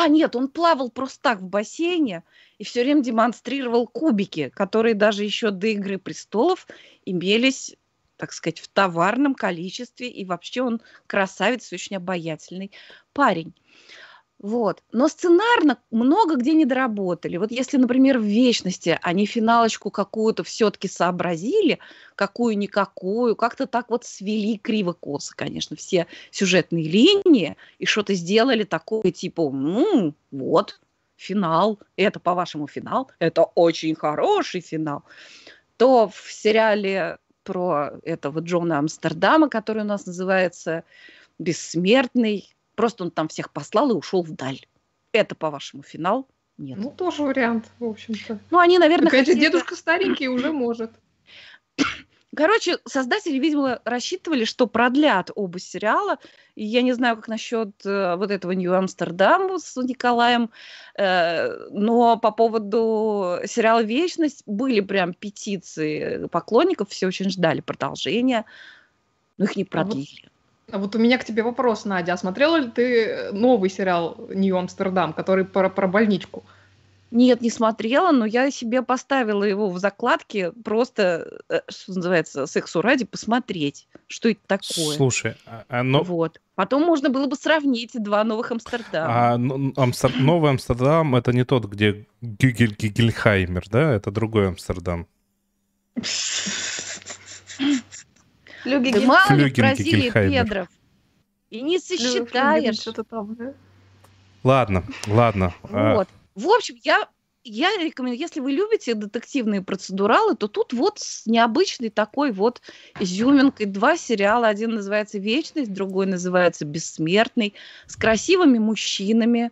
А, нет, он плавал просто так в бассейне и все время демонстрировал кубики, которые даже еще до «Игры престолов» имелись, так сказать, в товарном количестве. И вообще он красавец, очень обаятельный парень. Вот. Но сценарно много где не доработали. Вот если, например, в «Вечности» они финалочку какую-то все-таки сообразили, какую-никакую, как-то так вот свели криво-косо, конечно, все сюжетные линии, и что-то сделали такое, типа, ну, вот, финал, это, по-вашему, финал, это очень хороший финал, то в сериале про этого Джона Амстердама, который у нас называется «Бессмертный», просто он там всех послал и ушел вдаль. Это, по-вашему, финал? Нет. Ну, тоже вариант, в общем-то. Ну, они, наверное, Опять же, хотели- дедушка старенький уже может. Короче, создатели, видимо, рассчитывали, что продлят оба сериала. И я не знаю, как насчет э, вот этого Нью-Амстердама с Николаем, э, но по поводу сериала «Вечность» были прям петиции поклонников, все очень ждали продолжения, но их не продлили. А вот у меня к тебе вопрос, Надя. А смотрела ли ты новый сериал «Нью-Амстердам», который про, про больничку? Нет, не смотрела, но я себе поставила его в закладке просто, э, что называется, сексу ради, посмотреть, что это такое. Слушай, а- а но- Вот. Потом можно было бы сравнить два новых Амстердама. а ну, Амстер- Новый Амстердам это не тот, где Гюгель Гигельхаймер, да? Это другой Амстердам. Флюги Ты мало ли в Флюгин Бразилии педров. И не сосчитаешь. Что-то там, да? Ладно, ладно. а, Вот. В общем, я, я рекомендую, если вы любите детективные процедуралы, то тут вот с необычной такой вот изюминкой два сериала. Один называется «Вечность», другой называется «Бессмертный», с красивыми мужчинами.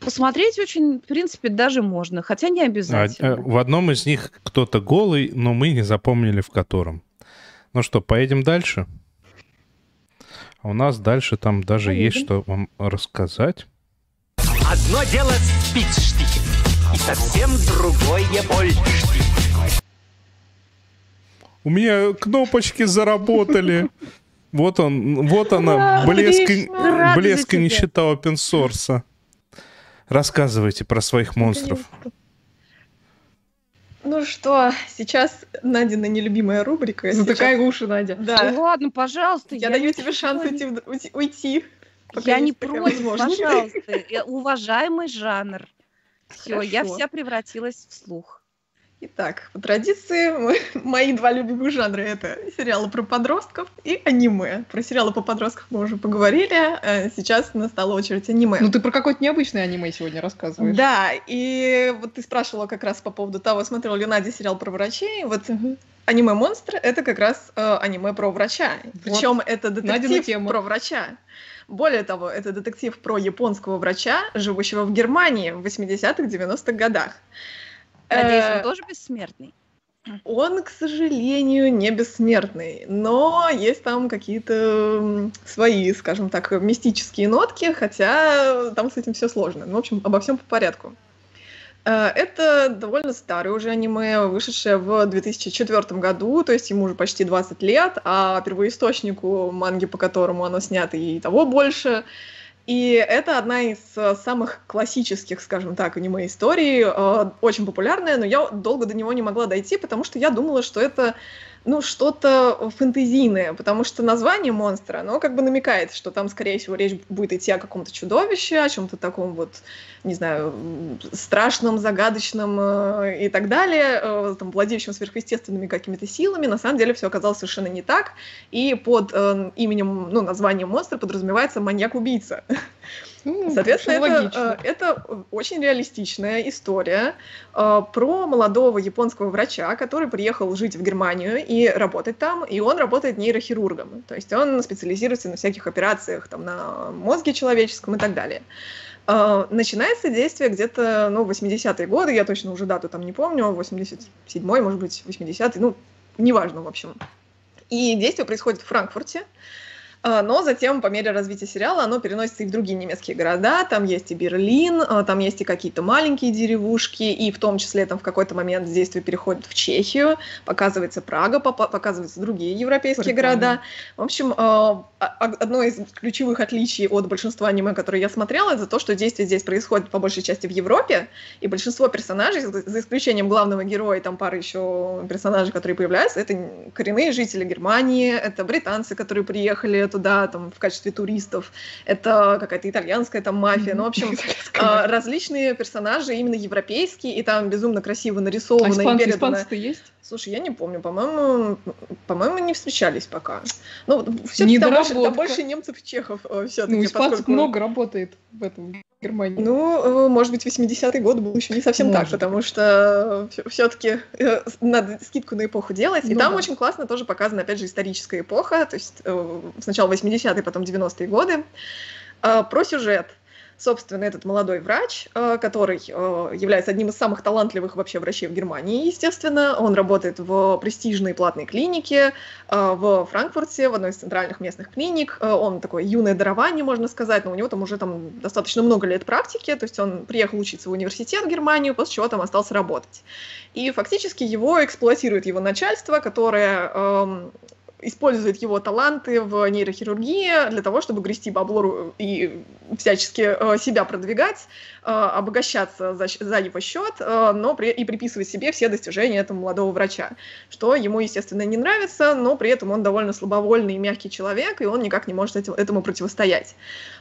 Посмотреть очень, в принципе, даже можно, хотя не а, обязательно. э, В одном из них кто-то голый, но мы не запомнили в котором. Ну что, поедем дальше? А у нас дальше там даже есть что вам рассказать. Одно дело спичштихи, и совсем другое больштихи. У меня кнопочки заработали. Вот он, вот она, блеск, блеск и нищета open source. Рассказывайте про своих монстров. Ну что, сейчас Надина нелюбимая рубрика. Затыкай честно. уши, Надя. Да, Ну ладно, пожалуйста. я даю тебе шанс не- уйти, в- уйти- уйти. пока Я не против, пожалуйста. Я- Уважаемый жанр. Все, я вся превратилась в слух. Итак, по традиции, мы- мои два любимых жанра это сериалы про подростков и аниме. Про сериалы по подросткам мы уже поговорили, э, сейчас настала очередь аниме. Ну ты про какое-то необычное аниме сегодня рассказываешь. Да, и вот ты спрашивала как раз по поводу того, смотрела ли Надя сериал про врачей. Вот аниме «Монстр» — это как раз э, аниме про врача. Причем это детектив про врача. Более того, это детектив про японского врача, живущего в Германии в 80-х, 90-х годах. Надеюсь, Э, он тоже бессмертный. он, к сожалению, не бессмертный, но есть там какие-то свои, скажем так, мистические нотки, хотя там с этим все сложно. Ну, в общем, обо всем по порядку. Э, Это довольно старое уже аниме, вышедшее в 2004 году, то есть ему уже почти 20 лет, а первоисточнику манги, по которому оно снято, и того больше. И это одна из э, самых классических, скажем так, аниме-историй, э, очень популярная, но я долго до него не могла дойти, потому что я думала, что это ну, что-то фэнтезийное, потому что название монстра, оно как бы намекает, что там, скорее всего, речь будет идти о каком-то чудовище, о чем-то таком вот, не знаю, страшном, загадочном э, и так далее, э, там, владеющем сверхъестественными какими-то силами. На самом деле все оказалось совершенно не так, и под э, именем, ну, названием монстра подразумевается маньяк-убийца. Ну, Соответственно, это, э, это очень реалистичная история э, про молодого японского врача, который приехал жить в Германию и работать там, и он работает нейрохирургом. То есть он специализируется на всяких операциях, там, на мозге человеческом и так далее. Э, Начинается действие где-то, ну, 80-е годы, я точно уже дату там не помню, 87-й, может быть, 80-й, ну, неважно, в общем. И действие происходит в Франкфурте, Но затем, по мере развития сериала, оно переносится и в другие немецкие города. Там есть и Берлин, а, там есть и какие-то маленькие деревушки, и в том числе там в какой-то момент действие переходит в Чехию, показывается Прага, показываются другие европейские Прикольно. города. В общем, а, а- одно из ключевых отличий от большинства аниме, которые я смотрела, это то, что действие здесь происходит по большей части в Европе, и большинство персонажей, за за исключением главного героя и там пары еще персонажей, которые появляются, это коренные жители Германии, это британцы, которые приехали туда там в качестве туристов, это какая-то итальянская там мафия, ну, в общем, а, различные персонажи именно европейские, и там безумно красиво А нарисовано и испанцы, испанцы-то есть? Слушай, я не помню, по-моему, по-моему, не встречались пока. Ну, все-таки там больше, там больше немцев и чехов все-таки, Ну, испанцев поскольку... много работает в этом Германии. Ну, э, может быть, 80-й год был еще не совсем так, Может потому что все-таки надо скидку на эпоху делать. И Ну там да. очень классно тоже показана, опять же, историческая эпоха, то есть э, сначала 80-е, потом 90-е годы. Э, Про сюжет. Собственно, этот молодой врач, э, который э, является одним из самых талантливых вообще врачей в Германии, естественно. Он работает в престижной платной клинике э, в Франкфурте, в одной из центральных местных клиник. Он такое юное дарование, можно сказать, но у него там уже там достаточно много лет практики, то есть он приехал учиться в университет в Германию, после чего там остался работать. И фактически его эксплуатирует его начальство, которое эм, использует его таланты в нейрохирургии для того, чтобы грести бабло и всячески э, себя продвигать, э, обогащаться за, его счет, э, но при, и приписывать себе все достижения этого молодого врача, что ему, естественно, не нравится, но при этом он довольно слабовольный и мягкий человек, и он никак не может этому противостоять.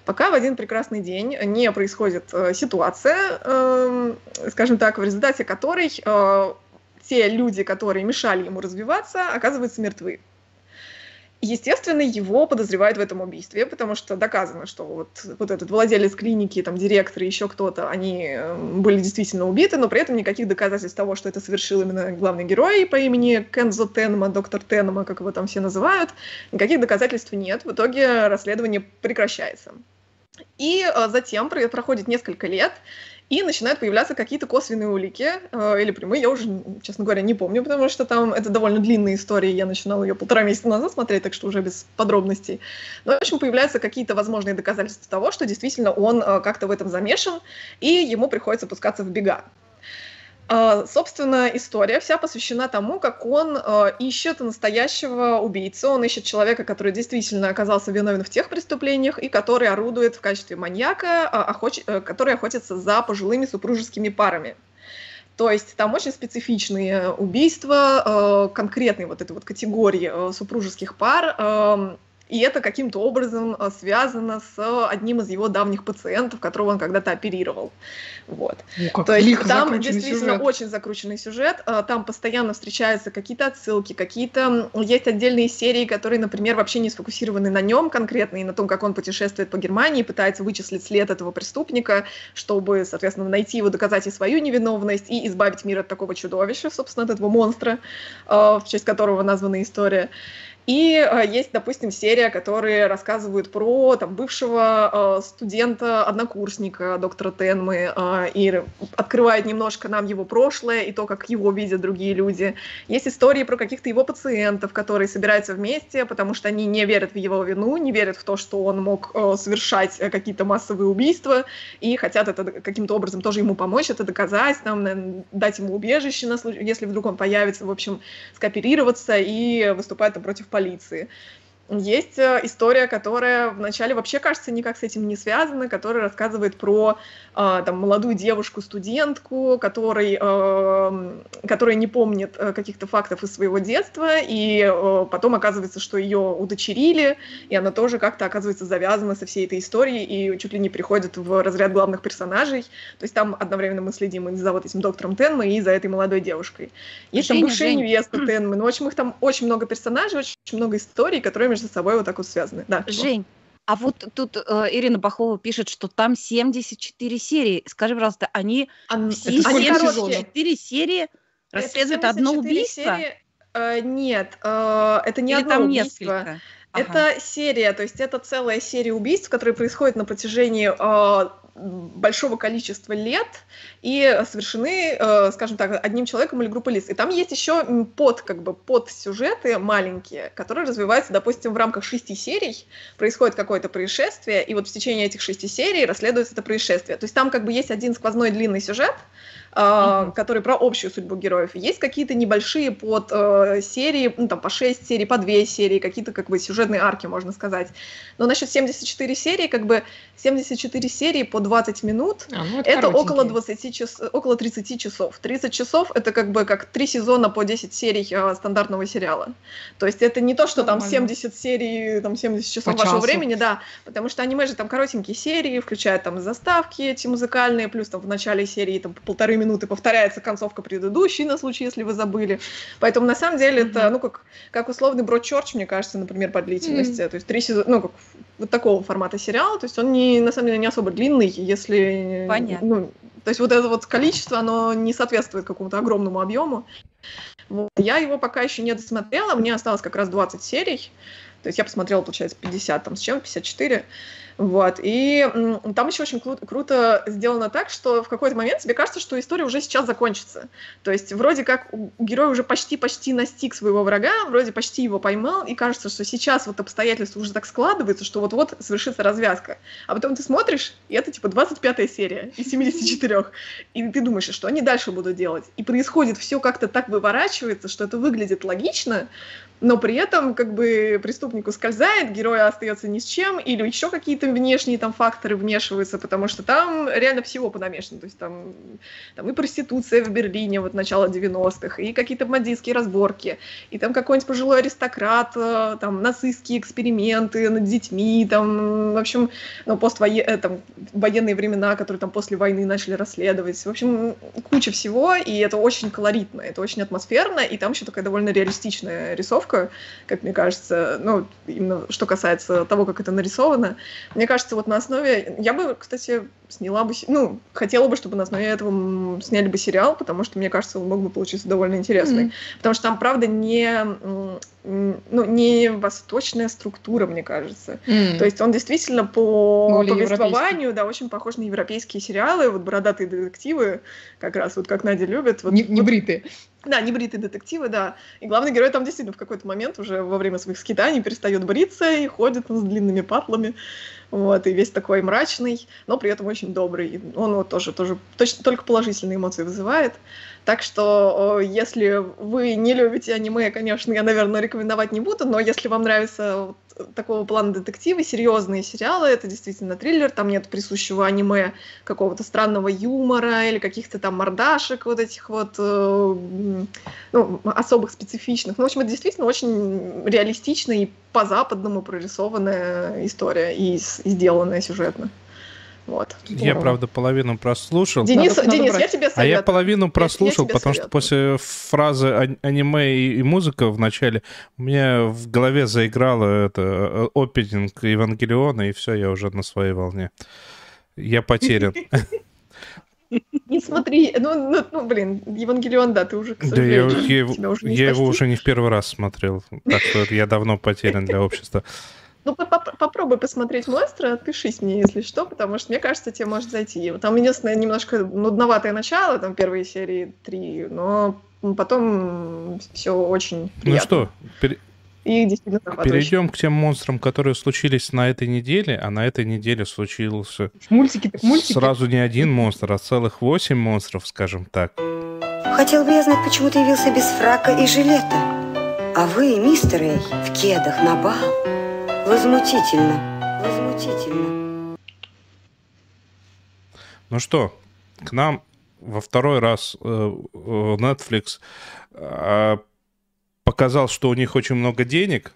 Пока в один прекрасный день не происходит ситуация, эм, скажем так, в результате которой те люди, которые мешали ему развиваться, оказываются мертвы. Естественно, его подозревают в этом убийстве, потому что доказано, что вот, вот этот владелец клиники, там, директор и еще кто-то, они э, были действительно убиты, но при этом никаких доказательств того, что это совершил именно главный герой по имени Кензо Тенма, доктор Тенма, как его там все называют, никаких доказательств нет. В итоге расследование прекращается. И э, затем про- проходит несколько лет, и начинают появляться какие-то косвенные улики, э, или прямые, я уже, честно говоря, не помню, потому что там это довольно длинная история, я начинала ее полтора месяца назад смотреть, так что уже без подробностей. Но, в общем, появляются какие-то возможные доказательства того, что действительно он э, как-то в этом замешан, и ему приходится пускаться в бега. А, Собственно, история вся посвящена тому, как он э, ищет настоящего убийцу, он ищет человека, который действительно оказался виновен в тех преступлениях и который орудует в качестве маньяка, а, охоч- э, который охотится за пожилыми супружескими парами. То есть там очень специфичные убийства, конкретной вот этой вот категории супружеских пар. И это каким-то образом э, связано с одним из его давних пациентов, которого он когда-то оперировал. Вот. Как То есть там действительно сюжет. очень закрученный сюжет, а, там постоянно встречаются какие-то отсылки, какие-то есть отдельные серии, которые, например, вообще не сфокусированы на нем конкретно и на том, как он путешествует по Германии, пытается вычислить след этого преступника, чтобы, соответственно, найти его, доказать и свою невиновность и избавить мир от такого чудовища, собственно, от этого монстра, а, в честь которого названа история. И э, есть, допустим, серия, которые рассказывают про там, бывшего э, студента, однокурсника доктора Тенмы, э, и открывает немножко нам его прошлое и то, как его видят другие люди. Есть истории про каких-то его пациентов, которые собираются вместе, потому что они не верят в его вину, не верят в то, что он мог э, совершать какие-то массовые убийства, и хотят это каким-то образом тоже ему помочь, это доказать, там, дать ему убежище, на случай, если вдруг он появится, в общем, скооперироваться и выступать там, против полиции. Есть э, история, которая вначале вообще кажется никак с этим не связана, которая рассказывает про э, там, молодую девушку-студентку, который, э, которая не помнит э, каких-то фактов из своего детства, и э, потом оказывается, что ее удочерили, и она тоже как-то оказывается завязана со всей этой историей и чуть ли не приходит в разряд главных персонажей. То есть там одновременно мы следим и за вот этим доктором Тенмой, и за этой молодой девушкой. Есть там Женя, бывшая Жень. невеста Тенмы. Ну, в общем, их там очень много персонажей, очень много историй, которые между собой вот так вот связаны. Да. Жень, а вот тут э, Ирина Бахова пишет, что там 74 серии. Скажи, пожалуйста, они А, все Это сколько 74 серии расследуют одно 74 убийство? серии. Э, нет, э, это не Или одно там убийство. несколько? Ага. Это серия, то есть это целая серия убийств, которые происходят на протяжении э, большого количества лет и совершены, э, скажем так, одним человеком или группой лиц. И там есть еще под, как бы, под сюжеты маленькие, которые развиваются, допустим, в рамках шести серий, происходит какое-то происшествие, и вот в течение этих шести серий расследуется это происшествие. То есть там как бы есть один сквозной длинный сюжет, э, Мгм. который про общую судьбу героев. Есть какие-то небольшие под э, серии, ну там по 6 серий, по 2 серии, какие-то как бы сюжетные арки, можно сказать. Но насчет 74 серии, как бы 74 серии по 20 минут, А, ну, это около коротенькие. 20 час, около 30 часов. 30 часов это как бы как 3 сезона по 10 серий э, стандартного сериала. То есть это не то, что там Нормально. 70 серий, там 70 часов По вашего часу. времени, да, потому что аниме же там коротенькие серии, включают там заставки эти музыкальные, плюс там в начале серии там по полторы минуты повторяется концовка предыдущей, на случай, если вы забыли. Поэтому на самом деле это, Мгм. ну, как, как условный Бродчерч, мне кажется, например, по длительности. То есть три сезона, ну, как вот такого формата сериала. То есть он не, на самом деле не особо длинный, если... Понятно. Ну, то есть вот это вот количество, оно не соответствует какому-то огромному объему. Вот. Я его пока еще не досмотрела, мне осталось как раз 20 серий. То есть я посмотрела, получается, 50 там с чем, 54. Вот. И там еще очень кру- круто сделано так, что в какой-то момент тебе кажется, что история уже сейчас закончится. То есть вроде как герой уже почти-почти настиг своего врага, вроде почти его поймал, и кажется, что сейчас вот обстоятельства уже так складываются, что вот-вот совершится развязка. А потом ты смотришь, и это типа 25 серия из 74. И ты думаешь, а что они дальше будут делать? И происходит все как-то так выворачивается, что это выглядит логично, но при этом как бы преступник ускользает, герой остается ни с чем, или еще какие-то внешние там факторы вмешиваются, потому что там реально всего понамешано. То есть там, там и проституция в Берлине вот начала 90-х, и какие-то бандитские разборки, и там какой-нибудь пожилой аристократ, э, там нацистские эксперименты над детьми, там, в общем, ну, поствое... э, там, военные времена, которые там после войны начали расследовать. В общем, куча всего, и это очень колоритно, это очень атмосферно, и там еще такая довольно реалистичная рисовка, как мне кажется, ну, именно что касается того, как это нарисовано. Мне кажется, вот на основе... Я бы, кстати, сняла бы... Ну, хотела бы, чтобы на основе этого сняли бы сериал, потому что, мне кажется, он мог бы получиться довольно интересный. Мгм. Потому что там, правда, не... Ну, не восточная структура, мне кажется. М. То есть он действительно по Более повествованию, да, очень похож на европейские сериалы, вот бородатые детективы, как раз вот как Надя любит. Вот, не, не бритые. Да, небритые детективы, да. И главный герой там действительно в какой-то момент уже во время своих скитаний перестает бриться и ходит с длинными патлами. Вот, и весь такой мрачный, но при этом очень добрый. Он вот тоже, тоже точно, только положительные эмоции вызывает. Так что, если вы не любите аниме, конечно, я, наверное, рекомендовать не буду, но если вам нравится вот такого плана детективы, серьезные сериалы, это действительно триллер, там нет присущего аниме какого-то странного юмора или каких-то там мордашек вот этих вот э, ну, особых специфичных. Ну, в общем, это действительно очень реалистичная и по-западному прорисованная история и, и сделанная сюжетно. Вот. Я, правда, половину прослушал. Денис, Надо- Денис брать. я тебе советую. А я половину прослушал, тебе потому что советую. после фразы ани- аниме и, и музыка в начале у меня в голове заиграло это э, опенинг Евангелиона, и все, я уже на своей волне. Я потерян. Не смотри, ну, ну, ну, блин, Евангелион, да, ты уже, к Да, я, сожалению, я уже не я его уже не в первый раз смотрел, так что я давно потерян для общества. Ну, по- поп- попробуй посмотреть монстра, отпишись мне, если что, потому что мне кажется, тебе может зайти. Там единственное немножко нудноватое начало, там первые серии три, но потом все очень Ну приятно. что, пере- И действительно перейдем к тем монстрам, которые случились на этой неделе, а на этой неделе случился Мультики, так мультики. сразу не один монстр, а целых восемь монстров, скажем так. Хотел бы я знать, почему ты явился без фрака и жилета. А вы, мистер Эй, в кедах на бал. Возмутительно. Возмутительно. Ну что, к нам во второй раз э, Netflix э, показал, что у них очень много денег,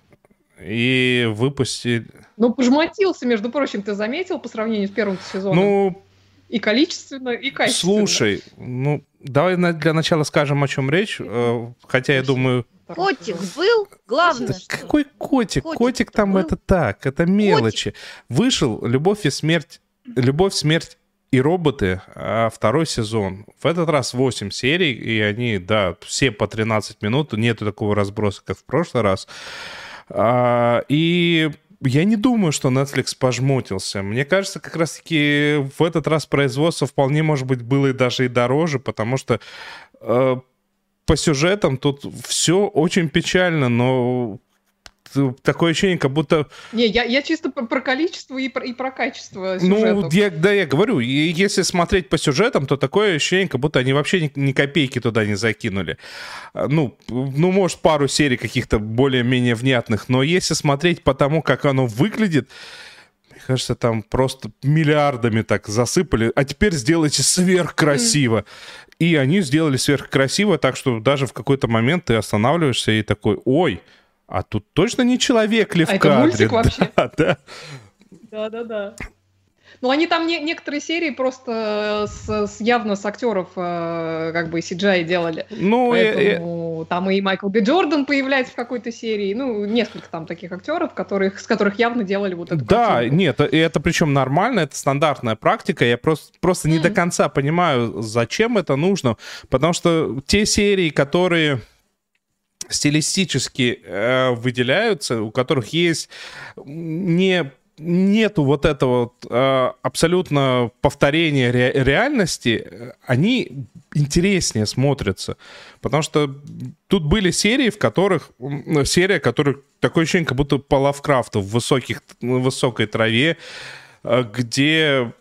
и выпустили... Ну, пожмотился, между прочим, ты заметил по сравнению с первым сезоном? Ну, И количественно, и качественно. слушай, ну, давай для начала скажем, о чем речь, э, хотя я думаю... Котик был, главное, что... какой котик? Котик, Котик там был. это так, это мелочи. Вышел «Любовь и смерть», «Любовь, смерть и роботы», а второй сезон. В этот раз 8 серий, и они, да, все по 13 минут, нету такого разброса, как в прошлый раз. А, и я не думаю, что Netflix пожмотился. Мне кажется, как раз-таки в этот раз производство вполне, может быть, было и даже и дороже, потому что э, по сюжетам тут все очень печально, но такое ощущение, как будто... Не, я, я чисто про, количество и про, и про качество Ну, сюжетов. я, да, я говорю, и если смотреть по сюжетам, то такое ощущение, как будто они вообще ни, ни копейки туда не закинули. А, Ну, ну, может, пару серий каких-то более-менее внятных, но если смотреть по тому, как оно выглядит, кажется, там просто миллиардами так засыпали, а теперь сделайте сверхкрасиво. И они сделали сверхкрасиво, так что даже в какой-то момент ты останавливаешься и такой, ой, а тут точно не человек ли в А это кадре? мультик вообще? Да, да. Да-да-да. Ну, они там не- некоторые серии просто с, с- явно с актеров э, как бы CGI делали. Ну, э, там и Майкл Би Джордан появляется в какой-то серии. Ну, несколько там таких актеров, которых, с которых явно делали вот эту Да, картинку. нет, и это причем нормально, это стандартная практика. Я просто, просто не до конца понимаю, зачем это нужно. Потому что те серии, которые стилистически э, выделяются, у которых есть не нету вот этого вот, э, абсолютно повторения ре- реальности, они интереснее смотрятся. Потому что тут были серии, в которых... м, Серия, которая... Такое ощущение, как будто по Лавкрафту в высоких, высокой траве, э, где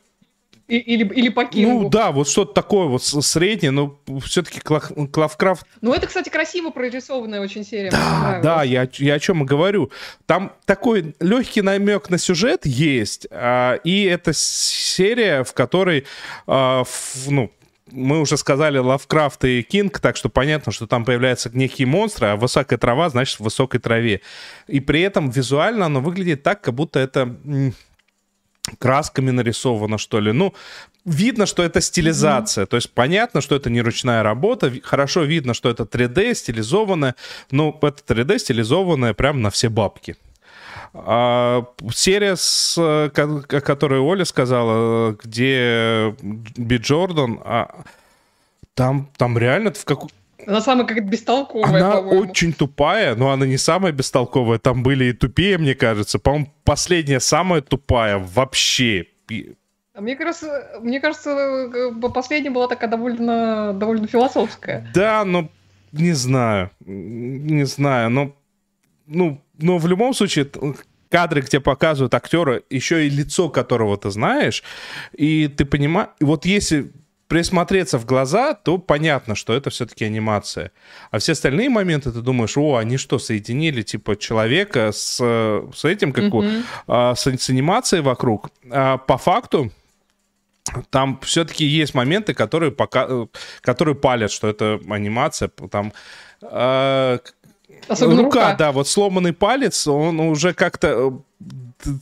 И- или, или по Кингу. ну да, вот что-то такое вот среднее, но все-таки Клавкрафт Ну, это, кстати, красиво прорисованная очень серия. Да, да, я, я о чем и говорю. Там такой легкий намек на сюжет есть, а, и это серия, в которой, а, в- ну, мы уже сказали Лавкрафт и Кинг, так что понятно, что там появляются некие монстры, а высокая трава, значит, в высокой траве. И при этом визуально оно выглядит так, как будто это красками нарисовано, что ли. Ну, видно, что это стилизация. То есть понятно, что это не ручная работа. Хорошо видно, что это 3D стилизованное, но это 3D стилизованное прям на все бабки. А, серия, с, о которой Оля сказала, где Би Джордан, а, там, там реально в какой Она самая как бестолковая, она по-моему. очень тупая, но она не самая бестолковая. Там были и тупее, мне кажется. По-моему, последняя самая тупая вообще. А Мне кажется, мне кажется, э, последняя была такая довольно, довольно философская. Да, но не знаю. Не знаю, но... Ну, но в любом случае, кадры, где показывают актера, еще и лицо которого ты знаешь, и ты понимаешь... Вот если присмотреться в глаза, то понятно, что это все-таки анимация. А все остальные моменты ты думаешь, о, они что, соединили типа человека с, с этим, как у- Мгм. а, с, с анимацией вокруг. А по факту там все-таки есть моменты, которые, пока, э, которые палят, что это анимация. Там э, Особенно рука, рука. да, вот сломанный палец, он уже как-то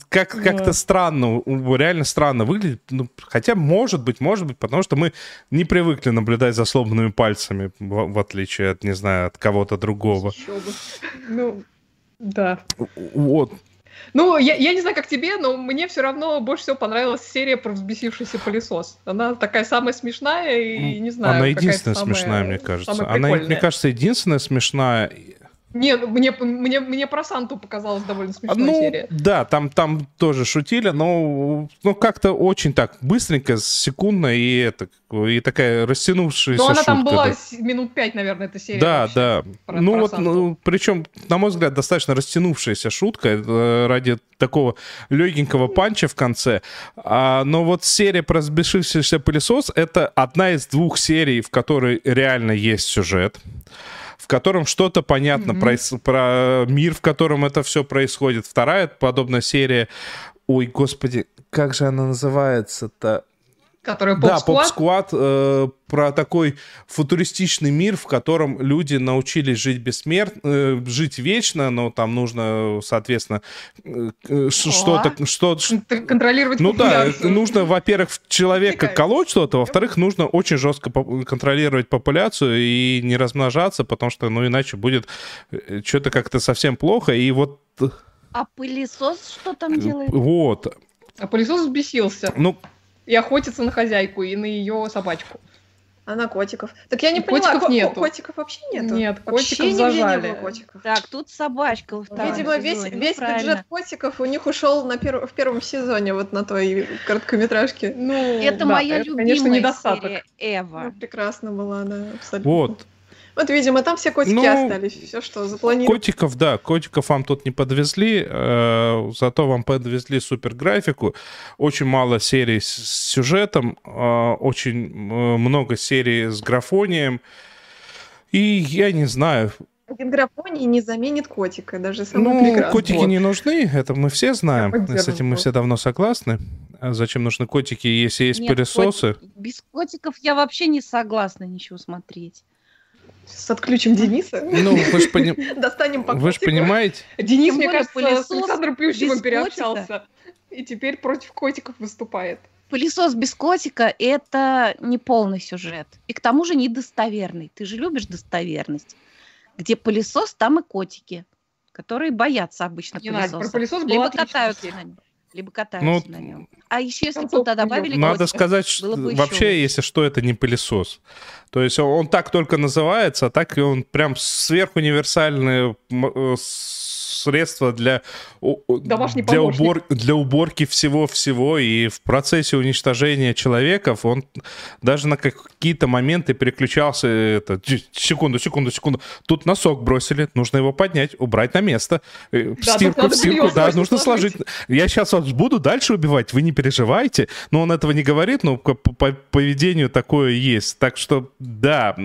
как, как-то странно, реально странно выглядит. Ну, хотя, может быть, может быть, потому что мы не привыкли наблюдать за сломанными пальцами, в, в отличие от, не знаю, от кого-то другого. Ну, да. Вот. Ну, я, я не знаю, как тебе, но мне все равно больше всего понравилась серия про взбесившийся пылесос. Она такая самая смешная и не знаю. Она единственная самая- смешная, мне кажется. Она, мне кажется, единственная смешная. Не, ну, мне, мне, мне про Санту показалась довольно смешная ну, серия. да, там, там тоже шутили, но ну, как-то очень так быстренько, секундно, и, это, и такая растянувшаяся Но она там шутка, была да. минут пять, наверное, эта серия. Да, вообще. да. про- ну про вот, Санту. ну, причем, на мой взгляд, достаточно растянувшаяся шутка э, ради такого легенького панча в конце. А, но вот серия про взбесившийся пылесос — это одна из двух серий, в которой реально есть сюжет в котором что-то понятно Мгм. проис- про мир, в котором это все происходит. Вторая подобная серия, ой, господи, как же она называется-то? Которая Да, поп-сквад. э, про такой футуристичный мир, в котором люди научились жить бессмертно, жить вечно, но там нужно, соответственно, э, э, что-то, что, Кон- Контролировать ну да, нужно, во-первых, человека колоть что-то, во-вторых, нужно очень жестко по- контролировать популяцию и не размножаться, потому что, ну, иначе будет что-то как-то совсем плохо. И вот, э, А пылесос что там делает? вот, А пылесос взбесился ну, и охотится на хозяйку и на ее собачку. А на котиков? Так я не И поняла, котиков ко- ко- нету. котиков вообще нету? Нет, Вообще котиков нигде зажали. не было котиков. Так, тут собачка во втором Видимо, весь, сезоне. Ну, весь правильно. бюджет котиков у них ушел на перв- в первом сезоне, вот на той короткометражке. Ну, Это да, моя это, любимая конечно, недостаток. серия Эва. Ну, прекрасно была, да, абсолютно. вот. Вот, видимо, там все котики Ну, остались. Все, что запланировано. Котиков, да, котиков вам тут не подвезли, э, зато вам подвезли супер графику. Очень мало серий с сюжетом, э, очень э, много серий с графонием. И я не знаю, Один графоний не заменит котика, даже самый ну, прекрасный. котики Вот. не нужны, это мы все знаем. С этим мы все давно согласны. А зачем нужны котики, если есть Нет, пылесосы? кот- Без котиков я вообще не согласна ничего смотреть. С отключим Дениса. Ну, вы же поним- Достанем по вы ж котику. понимаете, Денис, мне кажется, с пылесос Александром Плющевым переобщался. И теперь против котиков выступает. Пылесос без котика – это не полный сюжет. И к тому же недостоверный. Ты же любишь достоверность. Где пылесос, там и котики, которые боятся обычно Не надо, про пылесоса. пылесос Либо катаются на нем. Либо катаются Ну, на нем. А еще если концовку туда добавили Надо котика, сказать, что было бы вообще, лучше. если что, это не пылесос. То есть он, он так только называется, а так и он прям э, средство для, Домашний для, помощник. убор, для уборки всего-всего. И в процессе уничтожения человеков он даже на какие-то моменты переключался. Это, «Ч- секунду, секунду, секунду. Тут носок бросили, нужно его поднять, убрать на место. Э, В Да, стирку, в стирку, да, нужно сложить. сложить. Я сейчас вас буду дальше убивать, вы не переживайте. Но он этого не говорит, но по, по поведению такое есть. Так что, да,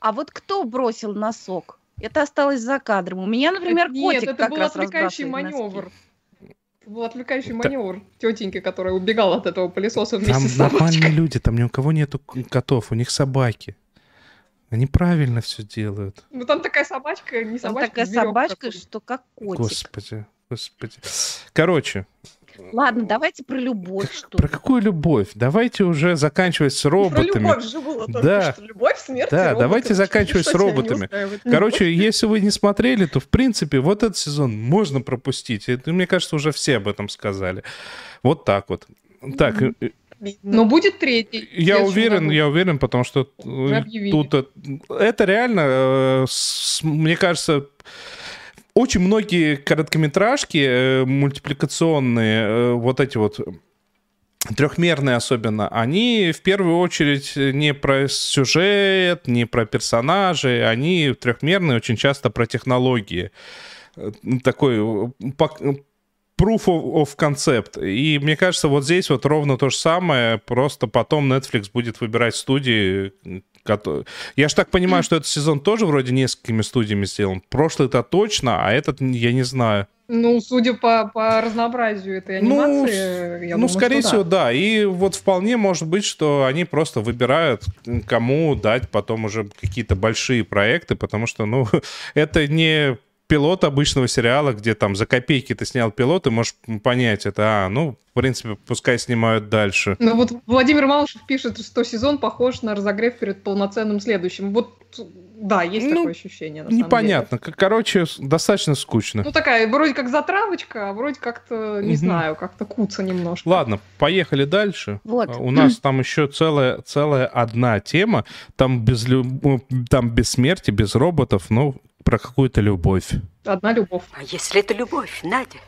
А вот кто бросил носок? Это осталось за кадром. У меня, например, Нет, котик это как был раз отвлекающий разбрасывает носки. маневр. Это был отвлекающий маневр тетеньки, которая убегала от этого пылесоса вместе там с собачкой. нормальные люди, там ни у кого нету котов, у них собаки. Они правильно все делают. Ну там такая собачка, не Там собачка, такая зверёк собачка, что как котик. Господи, господи. Короче, Ладно, давайте про любовь, что про какую любовь? Давайте уже заканчивать с Про роботами. любовь же было только Да. что. Любовь, смерть Да, роботы. давайте заканчивать Что с роботами. Короче, если вы не смотрели, то, в принципе, вот этот сезон можно пропустить. Это, мне кажется, уже все об этом сказали. Вот так вот. Так, э. Но будет третий. я уверен, году. я уверен, потому что э, объявили. тут э, это реально, мне кажется, очень многие короткометражки э, мультипликационные, э, вот эти вот трехмерные особенно, они в первую очередь не про сюжет, не про персонажей, они трехмерные очень часто про технологии. Э, Такой proof of, concept. И мне кажется, вот здесь вот ровно то же самое, просто потом Netflix будет выбирать студии. Я ж так понимаю, что этот сезон тоже вроде несколькими студиями сделан. Прошлый-то точно, а этот я не знаю. Ну, судя по, по разнообразию этой Ну, анимации, я ну, думаю, скорее всего, да. да. И вот вполне может быть, что они просто выбирают, кому дать потом уже какие-то большие проекты, потому что, ну, это не пилот обычного сериала, где там за копейки ты снял пилот, и можешь понять это, а, ну, в принципе, пускай снимают дальше. Ну вот Владимир Малышев пишет, что сезон похож на разогрев перед полноценным следующим. Вот, да, есть Ну, такое ощущение, на самом деле. Непонятно. Короче, достаточно скучно. Ну, такая, вроде как затравочка, а вроде как-то, не Мгм. знаю, как-то куца немножко. Ладно, поехали дальше. Вот. А, У нас там еще целая, целая одна тема. Там без, лю- там без смерти, без роботов, ну, про какую-то любовь. Одна любовь. А если это любовь, Надя?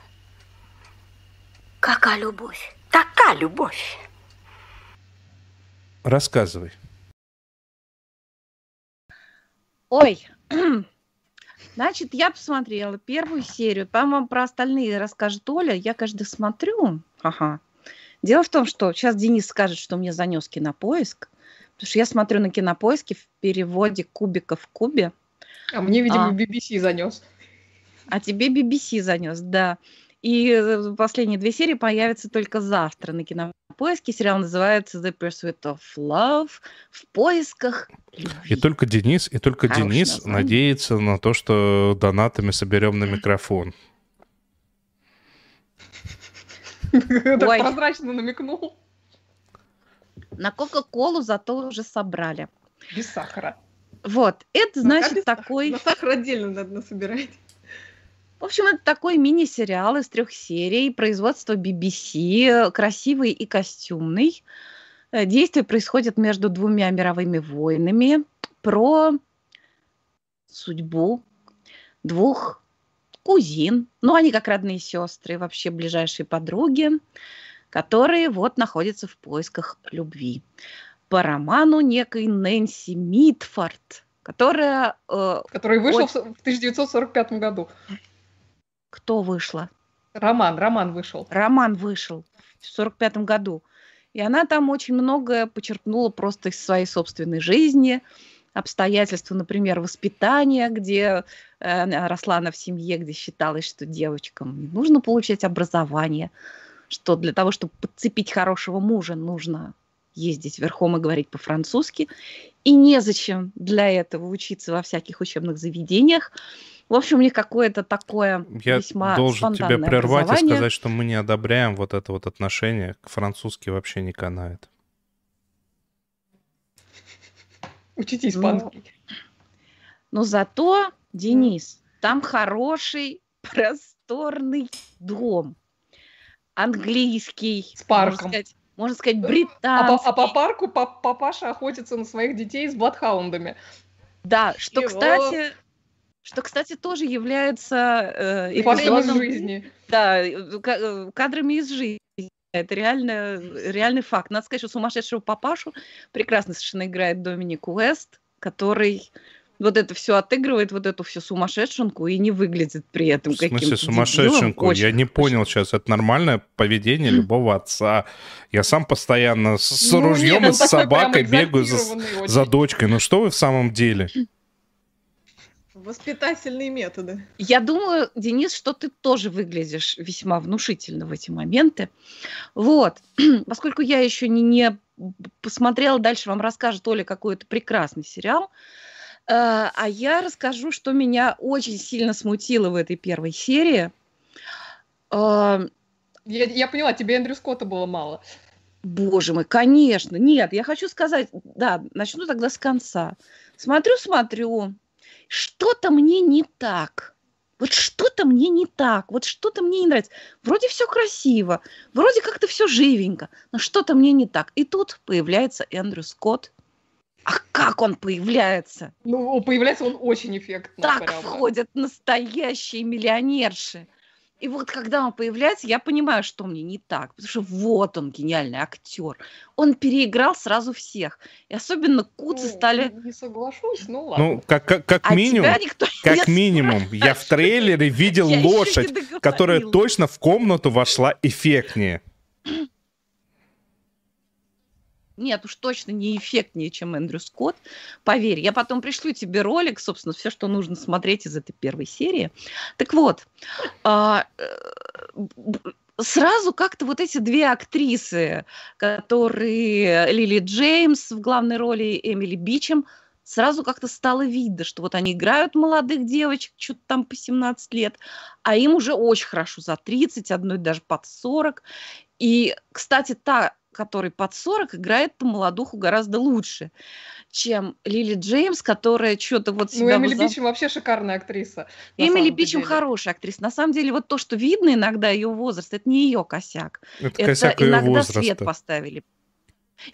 Какая любовь? Такая любовь. Рассказывай. Ой, значит, я посмотрела первую серию. По-моему, про остальные расскажет Оля. Я, каждый смотрю. Ага. Дело в том, что сейчас Денис скажет, что мне занес кинопоиск. Потому что я смотрю на кинопоиске в переводе кубика в кубе. А мне, видимо, А. BBC занес. А тебе BBC занес, да. И э, последние две серии появятся только завтра на кинопоиске. Сериал называется The Pursuit of Love в поисках И любви. только Денис, и только Хорошее Денис название. надеется на то, что донатами соберем на микрофон. Так прозрачно намекнул. На Кока-Колу зато уже собрали. Без сахара. Вот, это значит сахара? такой... На сахар отдельно надо насобирать. В общем, это такой мини-сериал из трех серий производства BBC, красивый и костюмный. Э, Действие происходит между двумя мировыми войнами про судьбу двух кузин, ну, они как родные сестры, вообще ближайшие подруги, которые вот находятся в поисках любви. По роману некой Нэнси Митфорд, которая... э, Который вышел Ой. в с- в 1945 году. кто вышла? Роман, роман вышел. роман вышел в сорок пятом году. И она там очень многое почерпнула просто из своей собственной жизни, обстоятельства, например, воспитания, где э, росла она в семье, где считалось, что девочкам не нужно получать образование, что для того, чтобы подцепить хорошего мужа, нужно ездить верхом и говорить по-французски, и незачем для этого учиться во всяких учебных заведениях. В общем, у них какое-то такое Я весьма должен тебя прервать и сказать, что мы не одобряем вот это вот отношение. К французски вообще не канает. Учите Ну, испанский. Но зато, Денис, там хороший, просторный дом. Английский. С парком. Можно сказать, можно сказать, А по, британский. а по парку пап- папаша охотится на своих детей с бладхаундами. Да, что, Чего? кстати, что, кстати, тоже является э, фактом из эпизодом- жизни. Да, э, э, кадрами из жизни. Это реально, реальный факт. Надо сказать, что сумасшедшего папашу прекрасно совершенно играет Доминик Уэст, который вот это все отыгрывает, вот эту всю сумасшедшенку и не выглядит при этом В смысле каким-то сумасшедшенку? Я не понял сейчас. Это нормальное поведение любого отца. Я сам постоянно с, Ну, ружьем нет, и с собакой бегаю за, за дочкой. Ну что вы в самом деле? Воспитательные методы. Я думаю, Денис, что ты тоже выглядишь весьма внушительно в эти моменты. Вот. Поскольку я еще не, не посмотрела, дальше вам расскажет Оля какой-то прекрасный сериал. Э, А я расскажу, что меня очень сильно смутило в этой первой серии. Э, Я, я поняла, тебе Эндрю Скотта было мало. Боже мой, конечно. Нет, я хочу сказать, да, начну тогда с конца. Смотрю, смотрю, что-то мне не так. Вот что-то мне не так, вот что-то мне не нравится. Вроде все красиво, вроде как-то все живенько, но что-то мне не так. И тут появляется Эндрю Скотт. А как он появляется? Ну, появляется он очень эффектно. Так прямо. входят настоящие миллионерши. И вот когда он появляется, я понимаю, что мне не так. Потому что вот он, гениальный актер. Он переиграл сразу всех. И особенно куцы Ну, стали... Не соглашусь, ну ладно. Ну, как, как, как А минимум, тебя никто как не минимум, я в трейлере видел Я лошадь, которая точно в комнату вошла эффектнее. Нет, уж точно не эффектнее, чем Эндрю Скотт. Поверь, я потом пришлю тебе ролик, собственно, все, что нужно смотреть из этой первой серии. Так вот, а, э, сразу как-то вот эти две актрисы, которые Лили Джеймс в главной роли, и Эмили Бичем, сразу как-то стало видно, что вот они играют молодых девочек, что-то там по 17 лет, а им уже очень хорошо за 30, одной даже под 40. И, кстати, та, который под 40, играет по молодуху гораздо лучше, чем Лили Джеймс, которая что-то вот Ну, себя Эмили вызов- Бичем вообще шикарная актриса. Эмили Бичем деле. хорошая актриса. На самом деле, вот то, что видно иногда ее возраст, это не ее косяк. Это Это косяк ее иногда свет возраста. поставили.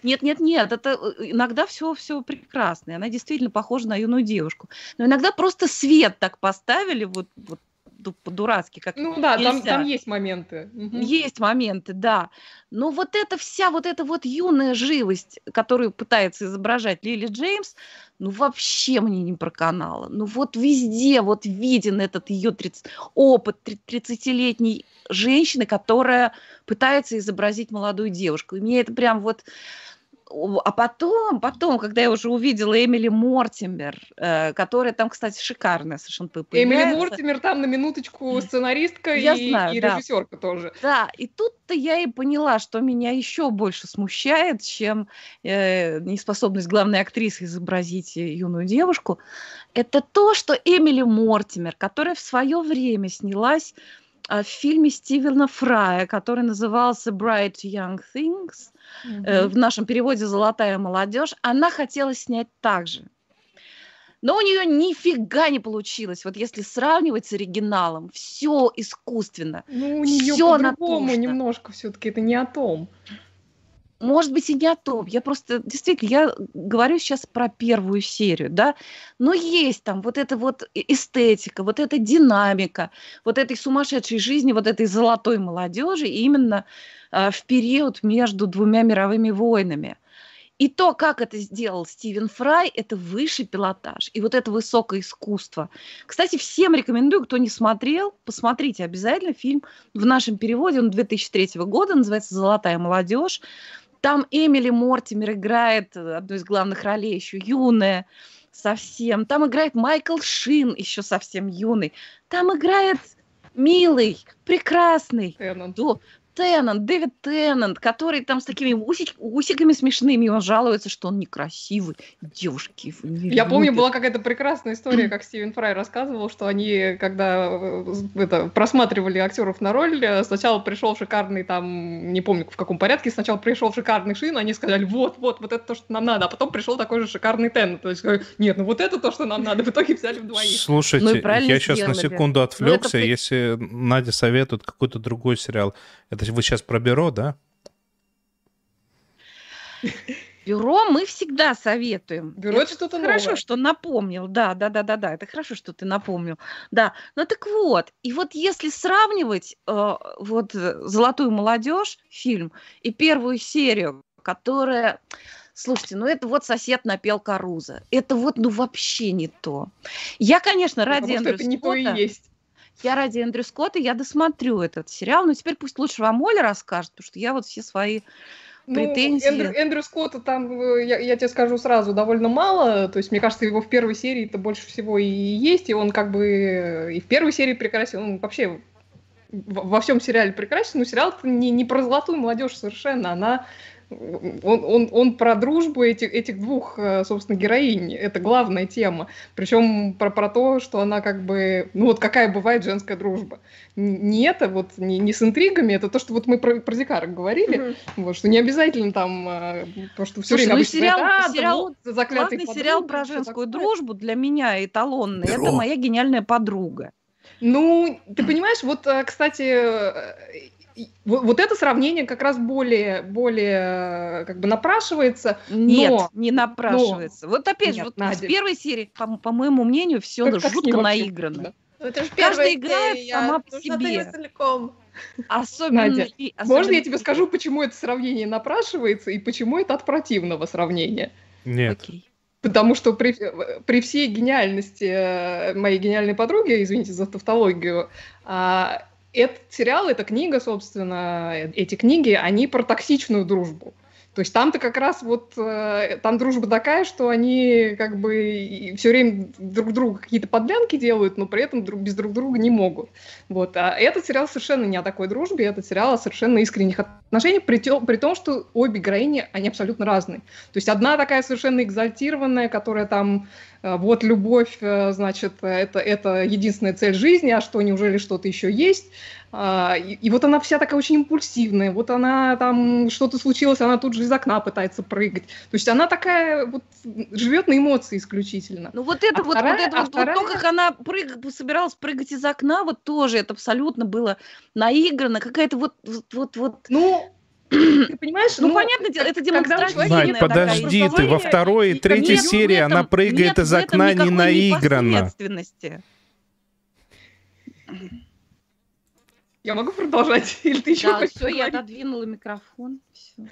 Нет, нет, нет, это э, иногда все, все прекрасно. и Она действительно похожа на юную девушку. Но иногда просто свет так поставили, вот, вот по-дурацки, как Ну да, там, нельзя. там есть моменты. Есть моменты, да. Но вот эта вся вот эта вот юная живость, которую пытается изображать Лили Джеймс, ну вообще мне не проканала. Ну вот везде вот виден этот ее 30 опыт три- 30-летней женщины, которая пытается изобразить молодую девушку. И мне это прям вот... А потом, потом, когда я уже увидела Эмили Мортимер, э, которая там, кстати, шикарная совершенно по- Эмили появляется. Мортимер там на минуточку сценаристка Я и, знаю, и да. режиссерка тоже. Да, и тут-то я и поняла, что меня еще больше смущает, чем э, неспособность главной актрисы изобразить юную девушку. Это то, что Эмили Мортимер, которая в свое время снялась в фильме Стивена Фрая, который назывался Bright Young Things, э, Мгм. в нашем переводе «Золотая молодежь», она хотела снять так же. Но у нее нифига не получилось. Вот если сравнивать с оригиналом, все искусственно. Ну, у нее всё по-другому немножко все-таки, это не о том. Может быть, и не о том. Я просто, действительно, я говорю сейчас про первую серию, да, но есть там вот эта вот э- эстетика, вот эта динамика, вот этой сумасшедшей жизни, вот этой золотой молодежи именно а, в период между двумя мировыми войнами. И то, как это сделал Стивен Фрай, это высший пилотаж. И вот это высокое искусство. Кстати, всем рекомендую, кто не смотрел, посмотрите обязательно фильм в нашем переводе, он 2003 года, называется «Золотая молодежь». Там Эмили Мортимер играет э, одну из главных ролей, еще юная совсем. Там играет Майкл Шин, еще совсем юный. Там играет милый, прекрасный. Теннант. До- Теннант, Дэвид Теннант, который там с такими усик- усиками смешными, и он жалуется, что он некрасивый. Девушки его не Я помню, любят. была какая-то прекрасная история, как Стивен Фрай рассказывал, что они, когда э, это, просматривали актеров на роль, э, сначала пришел шикарный там, не помню в каком порядке, сначала пришел шикарный Шин, они сказали, вот, вот, вот это то, что нам надо, а потом пришел такой же шикарный Тен. То есть, э, нет, ну вот это то, что нам надо. В итоге взяли вдвоих. Слушайте, Ну я сейчас на сделали. секунду отвлекся. при- Если Надя советует какой-то другой сериал, это вы сейчас про бюро, да? Бюро мы всегда советуем. Бюро это что-то хорошо, новое. что напомнил. Да, да, да, да, да. Это хорошо, что ты напомнил. Да. Ну так вот. И вот если сравнивать э, вот э, золотую молодежь фильм и первую серию, которая Слушайте, ну это вот сосед напел Каруза. Это вот ну вообще не то. Я, конечно, ради Потому что Эндрю это не то и Скотта- есть. Я ради Эндрю Скотта, я досмотрю этот сериал, но теперь пусть лучше вам Оля расскажет, потому что я вот все свои Ну, претензии. Эндрю, Эндрю Скотта там, э, я, я тебе скажу сразу, довольно мало. То есть, мне кажется, его в первой серии это больше всего и есть. И он как бы э, и в первой серии прекрасен. Он вообще во всем сериале прекрасен. Но сериал не, не про золотую молодежь совершенно. Она он, он, он про дружбу этих, этих двух, э, собственно, героинь. Это главная тема. Причем про, про то, что она как бы... Ну вот какая бывает женская дружба. Не это вот, не, не с интригами, это то, что вот мы про, про Дикарок говорили. Мгм. Вот, что не обязательно там, а, то, что все Слушай, время ну сериал- говорят, «А, да сериал- вот, заклятый Главный сериал подруга, про женскую такое». дружбу для меня эталонный. Это Бюро. моя гениальная подруга. Ну, ты понимаешь, вот, э, кстати, э, вот, вот это сравнение как раз более, более э, как бы напрашивается. Нет, Но- не напрашивается. вот опять же, вот Надя. с первой серии, по, по моему мнению, все Как- как жутко вообще наиграно. можно? Ну, это же Каждая играет серия, сама по себе. целиком. Особенно... Надя, и- Можно особенно- я тебе скажу, почему это сравнение напрашивается и почему это от противного сравнения? Нет. Окей. Потому что при, при всей гениальности э, моей гениальной подруги, извините за тавтологию, а, этот сериал, эта книга, собственно, э- эти книги, они про токсичную дружбу. То есть там-то как раз вот, э, там дружба такая, что они как бы все время друг другу какие-то подлянки делают, но при этом друг, без друг друга не могут. Вот. А этот сериал совершенно не о такой дружбе, этот сериал о совершенно искренних отношениях, при, тё- при том, что обе героини, они абсолютно разные. То есть одна такая совершенно экзальтированная, которая там вот любовь, э, значит, это, это единственная цель жизни, а что, неужели что-то еще есть? А, И, и вот она вся такая очень импульсивная, вот она там, что-то случилось, она тут же из окна пытается прыгать. То есть она такая вот живет на эмоции исключительно. Ну вот это А вот, вторая- вот это а вот, вот то, вторая- как она прыг- собиралась прыгать из окна, вот тоже это абсолютно было наиграно, какая-то вот, вот, вот, вот. Ну, ты понимаешь? Ну, понятное дело, это демонстративная Надь, нет такая подожди, ты во второй и третьей Нет серии она этом- прыгает нет из окна не наигранно. Я могу продолжать? Или ты еще Да, хочешь все, я поговорить? отодвинула микрофон. всё.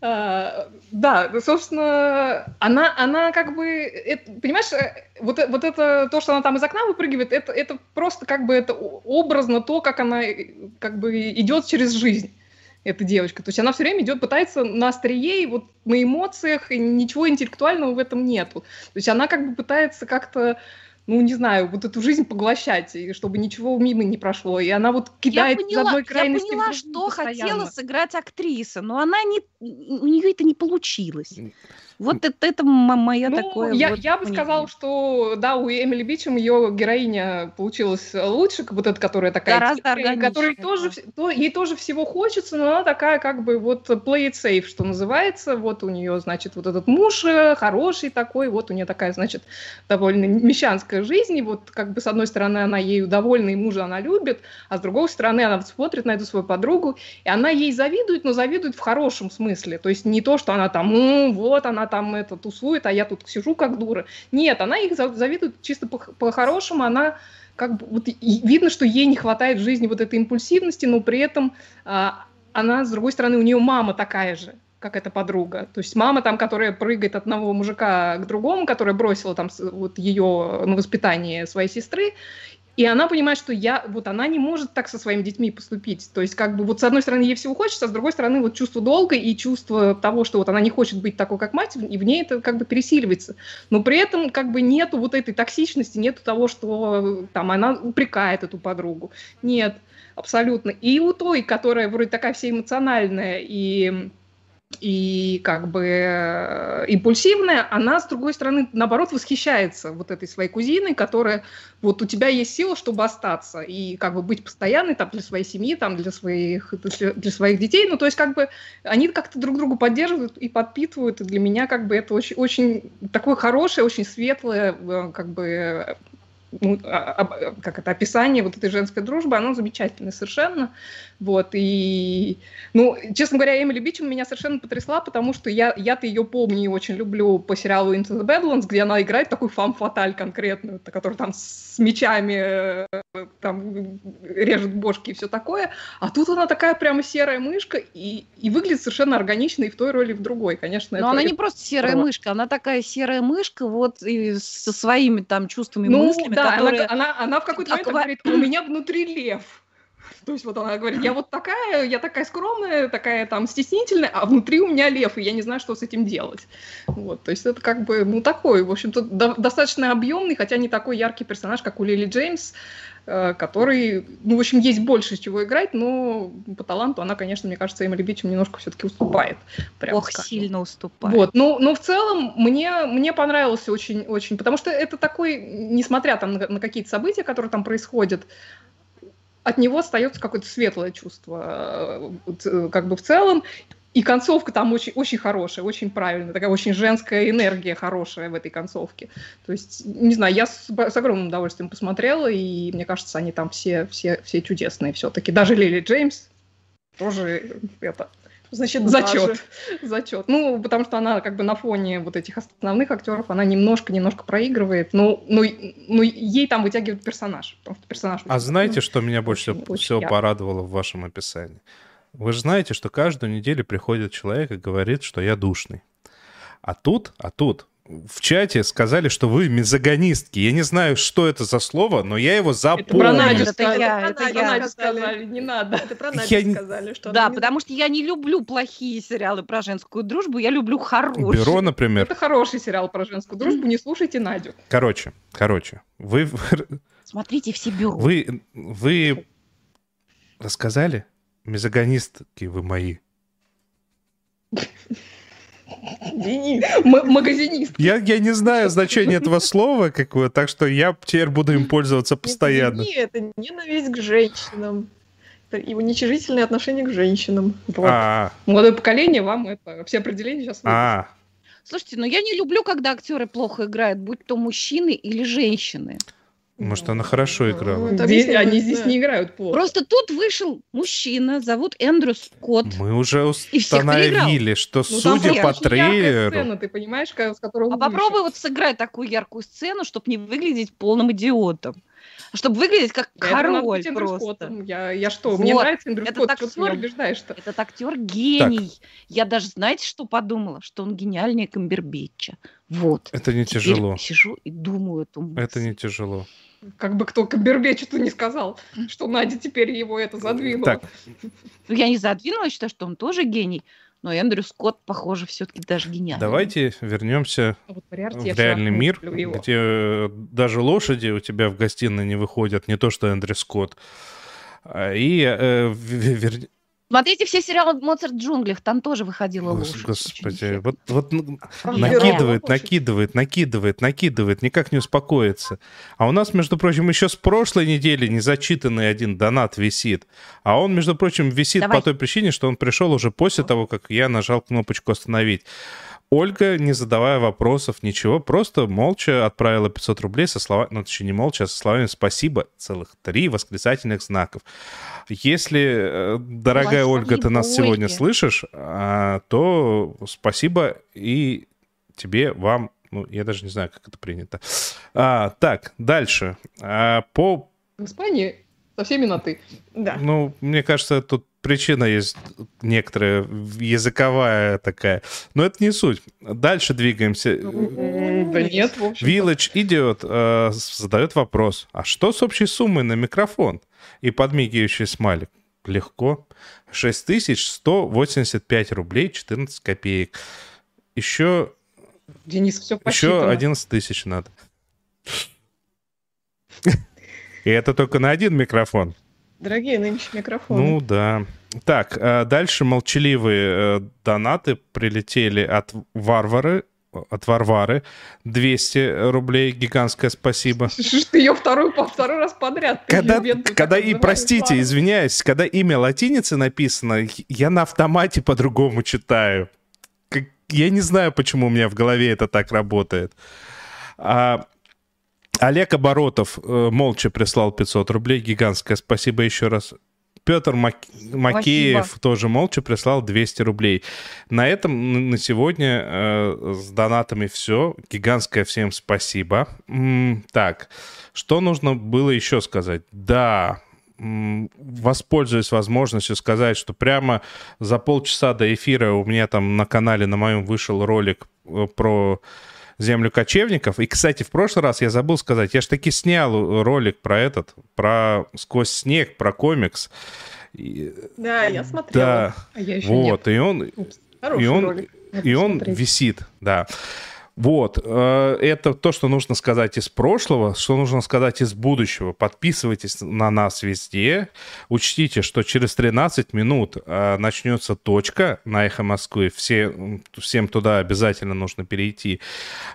А, да, ну, собственно, она, она как бы, это- понимаешь, э, вот, э- вот это, то, что она там из окна выпрыгивает, это, это просто как бы это образно то, как она э, как бы идет через жизнь, эта девочка. То есть она все время идет, пытается на острие, и вот на эмоциях, и ничего интеллектуального в этом нету. То есть она как бы пытается как-то ну, не знаю, вот эту жизнь поглощать, и чтобы ничего мимо не прошло. И она вот Я кидает из поняла, одной я крайности в поняла, что постоянно. хотела сыграть актриса, но она не, у нее это не получилось. Вот это, это мое Ну, такое я, вот я бы мнение. сказала, что да, у Эмили Бичем ее героиня получилась лучше, вот эта, которая такая Гораздо тихая, которой тоже, то, ей тоже всего хочется, но она такая как бы вот play it safe, что называется. Вот у нее, значит, вот этот муж э, хороший такой, вот у нее такая, значит, довольно мещанская жизнь, и вот как бы с одной стороны она ею довольна, и мужа она любит, а с другой стороны она вот смотрит на эту свою подругу, и она ей завидует, но завидует в хорошем смысле. То есть не то, что она там, «М, вот она там это тусует, а я тут сижу как дура. Нет, она их за- завидует чисто по- по-хорошему, она как бы вот видно, что ей не хватает в жизни вот этой импульсивности, но при этом а, она, с другой стороны, у нее мама такая же как эта подруга. То есть мама там, которая прыгает от одного мужика к другому, которая бросила там вот ее на воспитание своей сестры, и она понимает, что я, вот она не может так со своими детьми поступить. То есть, как бы, вот с одной стороны, ей всего хочется, а с другой стороны, вот чувство долга и чувство того, что вот она не хочет быть такой, как мать, и в ней это как бы пересиливается. Но при этом, как бы, нету вот этой токсичности, нету того, что там она упрекает эту подругу. Нет, абсолютно. И у той, которая вроде такая вся эмоциональная и и как бы э, импульсивная, она, с другой стороны, наоборот, восхищается вот этой своей кузиной, которая вот у тебя есть сила, чтобы остаться и как бы быть постоянной там для своей семьи, там для своих, для, своих детей. Ну, то есть как бы они как-то друг друга поддерживают и подпитывают, и для меня как бы это очень, очень такое хорошее, очень светлое, э, как бы как это описание вот этой женской дружбы, оно замечательное совершенно. Вот, и, ну, честно говоря, Эмили Бичем меня совершенно потрясла, потому что я, я-то ее помню и очень люблю по сериалу Into the Badlands, где она играет такую фам-фаталь конкретную, которая там с мечами э, там режет бошки и все такое, а тут она такая прямо серая мышка и, и выглядит совершенно органично и в той роли, и в другой, конечно. Но она не просто серая мышка, она такая серая мышка, вот и со своими там чувствами, Ну, мыслями, да, она- которые... она, она, в какой-то момент Аква- говорит, у меня внутри лев. То есть вот она говорит, я вот такая, я такая скромная, такая там стеснительная, а внутри у меня лев, и я не знаю, что с этим делать. Вот, то есть это как бы, ну, такой, в общем-то, до- достаточно объемный, хотя не такой яркий персонаж, как у Лили Джеймс, который, ну, в общем, есть больше чего играть, но по таланту она, конечно, мне кажется, Эмили Бичем немножко все-таки уступает. прямо Ох, скажем. сильно уступает. Вот, ну, но в целом мне, мне понравился очень, очень, потому что это такой, несмотря там на, на какие-то события, которые там происходят, от него остается какое-то светлое чувство, э, э, как бы в целом. И концовка там очень, очень хорошая, очень правильная, такая очень женская энергия хорошая в этой концовке. То есть, не знаю, я с, с огромным удовольствием посмотрела, и мне кажется, они там все, все, все чудесные все-таки. Даже Лили Джеймс тоже это Значит, Зачет. даже. Зачет. Ну, потому что она как бы на фоне вот этих основных актеров, она немножко-немножко проигрывает, но, но, но ей там вытягивает персонаж. Потому что персонаж А очень- знаете, ну, что меня больше очень- очень всего ярко. порадовало в вашем описании? Вы же знаете, что каждую неделю приходит человек и говорит, что я душный. А тут, а тут в чате сказали, что вы мизогонистки. Я не знаю, что это за слово, но я его Это про запомнил. Надю Это сказали. я, про это Надю Про я. Надю сказали. сказали, не надо. Это про Надю Я сказали, что Да, не- потому что я не люблю плохие сериалы про женскую дружбу, я люблю хорошие. Бюро, например. Это хороший сериал про женскую дружбу, не слушайте Надю. Короче, короче, вы, Смотрите все бюро. вы, вы рассказали? Мизогонистки вы мои. Денис. М- магазинист. Я, я не знаю значения этого слова, какое, так что я теперь буду им пользоваться постоянно. Не, это ненависть к женщинам. Это и уничижительное отношение к женщинам. Вот. А, Молодое поколение, вам это все определения сейчас а, Слушайте, ну я не люблю, когда актеры плохо играют, будь то мужчины или женщины. Может, она хорошо играла. Ну, Здесь- они здесь не играют плохо. Просто тут вышел мужчина, зовут Эндрю Скотт. Мы уже И всех установили, что Ну, судя по трейлеру... сцена, ты понимаешь, с которой А попробуй вышел. вот сыграть такую яркую сцену, чтобы не выглядеть полным идиотом. Чтобы выглядеть как Да, король Эндрю просто. Скоттом. Я, я что, мне Вот. Это нравится Эндрю Скотт, так что ты меня убеждаешь-то? Этот актер гений. Я даже, знаете, что подумала? Что он гениальнее Камбербетча. Вот. Это не Теперь тяжело. сижу и думаю эту мысль. Это не тяжело. Как бы кто Камбербэтчу-то не сказал, что Надя теперь его это задвинула. Так, Ну, я не задвинула, считаю, что он тоже гений. Но Эндрю Скотт, похоже, все-таки даже гениальный. давайте вернемся А вот в реальный мир, его. где э, даже лошади у тебя в гостиной не выходят, не то что Эндрю Скотт. А, И э, вер- Смотрите все сериалы «Моцарт в джунглях», там тоже выходила Гос- лошадь. Господи, вот, вот накидывает, накидывает, накидывает, накидывает, никак не успокоится. А у нас, между прочим, еще с прошлой недели незачитанный один донат висит. А он, между прочим, висит Давай. по той причине, что он пришел уже после того, как я нажал кнопочку «Остановить». Ольга, не задавая вопросов, ничего, просто молча отправила 500 рублей со словами, ну, точнее, не молча, а со словами «спасибо», целых три восклицательных знаков. Если, э, дорогая Спасибо, Ольга, ты нас сегодня Ольге. слышишь, а, то спасибо и тебе, вам, ну, я даже не знаю, как это принято. А, так, дальше. А, по, В Испании со всеми на «ты». Да. ну, мне кажется, тут причина есть некоторая языковая такая, но это не суть. Дальше двигаемся. Да нет, в общем Village Idiot э, задает вопрос. А что с общей суммой на микрофон? И подмигивающий смайлик. Легко. 6185 рублей 14 копеек. Еще, Денис все еще посчитано. 11 тысяч надо. И это только на один микрофон. Дорогие нынче микрофоны. Ну да. Так, э, дальше молчаливые э, донаты прилетели от Варвары. От Варвары. 200 рублей. Гигантское спасибо. Что ты ее второй, по второй раз подряд. ты Когда, бедную когда и, простите, ладно. извиняюсь, когда имя латиницы написано, я на автомате по-другому читаю. Как- Я не знаю, почему у меня в голове это так работает. А, Олег Оборотов э, молча прислал 500 рублей. Гигантское спасибо еще раз. Петр Мак- Макеев тоже молча прислал 200 рублей. На этом на сегодня э, с донатами все. Гигантское всем спасибо. М, так, что нужно было еще сказать? Да, воспользуюсь возможностью сказать, что прямо за полчаса до эфира у меня там на канале на моем вышел ролик э, про землю кочевников. И, кстати, в прошлый раз я забыл сказать, я же таки снял ролик про этот, про «Сквозь снег», про комикс. И- Да, я смотрела. да, А я еще нет. вот, и он, Упс, Хороший и он, ролик. и он висит, да. Вот, э, это то, что нужно сказать из прошлого, что нужно сказать из будущего. Подписывайтесь на нас везде. Учтите, что через 13 минут э, начнется точка на Эхо Москвы. Все, всем туда обязательно нужно перейти.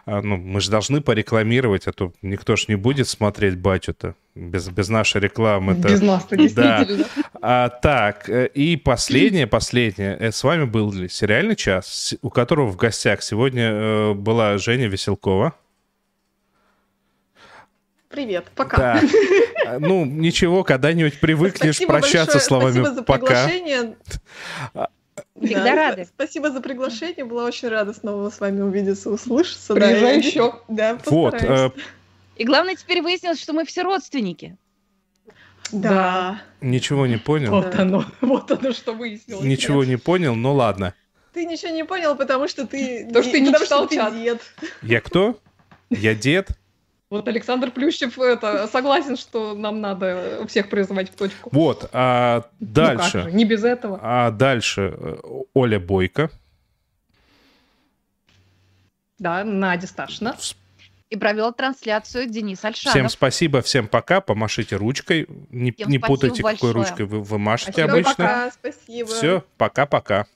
А, ну, мы же должны порекламировать, а то никто ж не будет смотреть батю-то без, без нашей рекламы. -то. Без нас-то действительно. да. А, так, э, и последнее, последнее. Э, С вами был сериальный час, у которого в гостях сегодня э, была Женя Веселкова. Привет, пока. Да. А, Ну, ничего, когда-нибудь привыкнешь Спасибо прощаться большое, словами Спасибо за «пока». приглашение. Всегда Да, рады. сп- Спасибо за приглашение. Была очень рада снова с вами увидеться, услышаться. Приезжай я- еще. Да, Вот, постараюсь. э, И главное, теперь выяснилось, что мы все родственники. Да. ничего не понял. Вот оно, вот оно, что выяснилось. Ничего не понял, ну ладно. Ты ничего не понял, потому что ты... То, что ты не читал чат. дед. Я кто? Я дед? Вот Александр Плющев это, согласен, что нам надо всех призывать в точку. Вот, а Ну как дальше. же, не без этого. А дальше э, Оля Бойко. Да, Надя Сташина. И провел трансляцию Денис Альшанов. Всем спасибо, всем пока. Помашите ручкой. Не, Всем не путайте, какой большое. ручкой вы, вы машете Спасибо, обычно. Пока, спасибо. Все, пока-пока.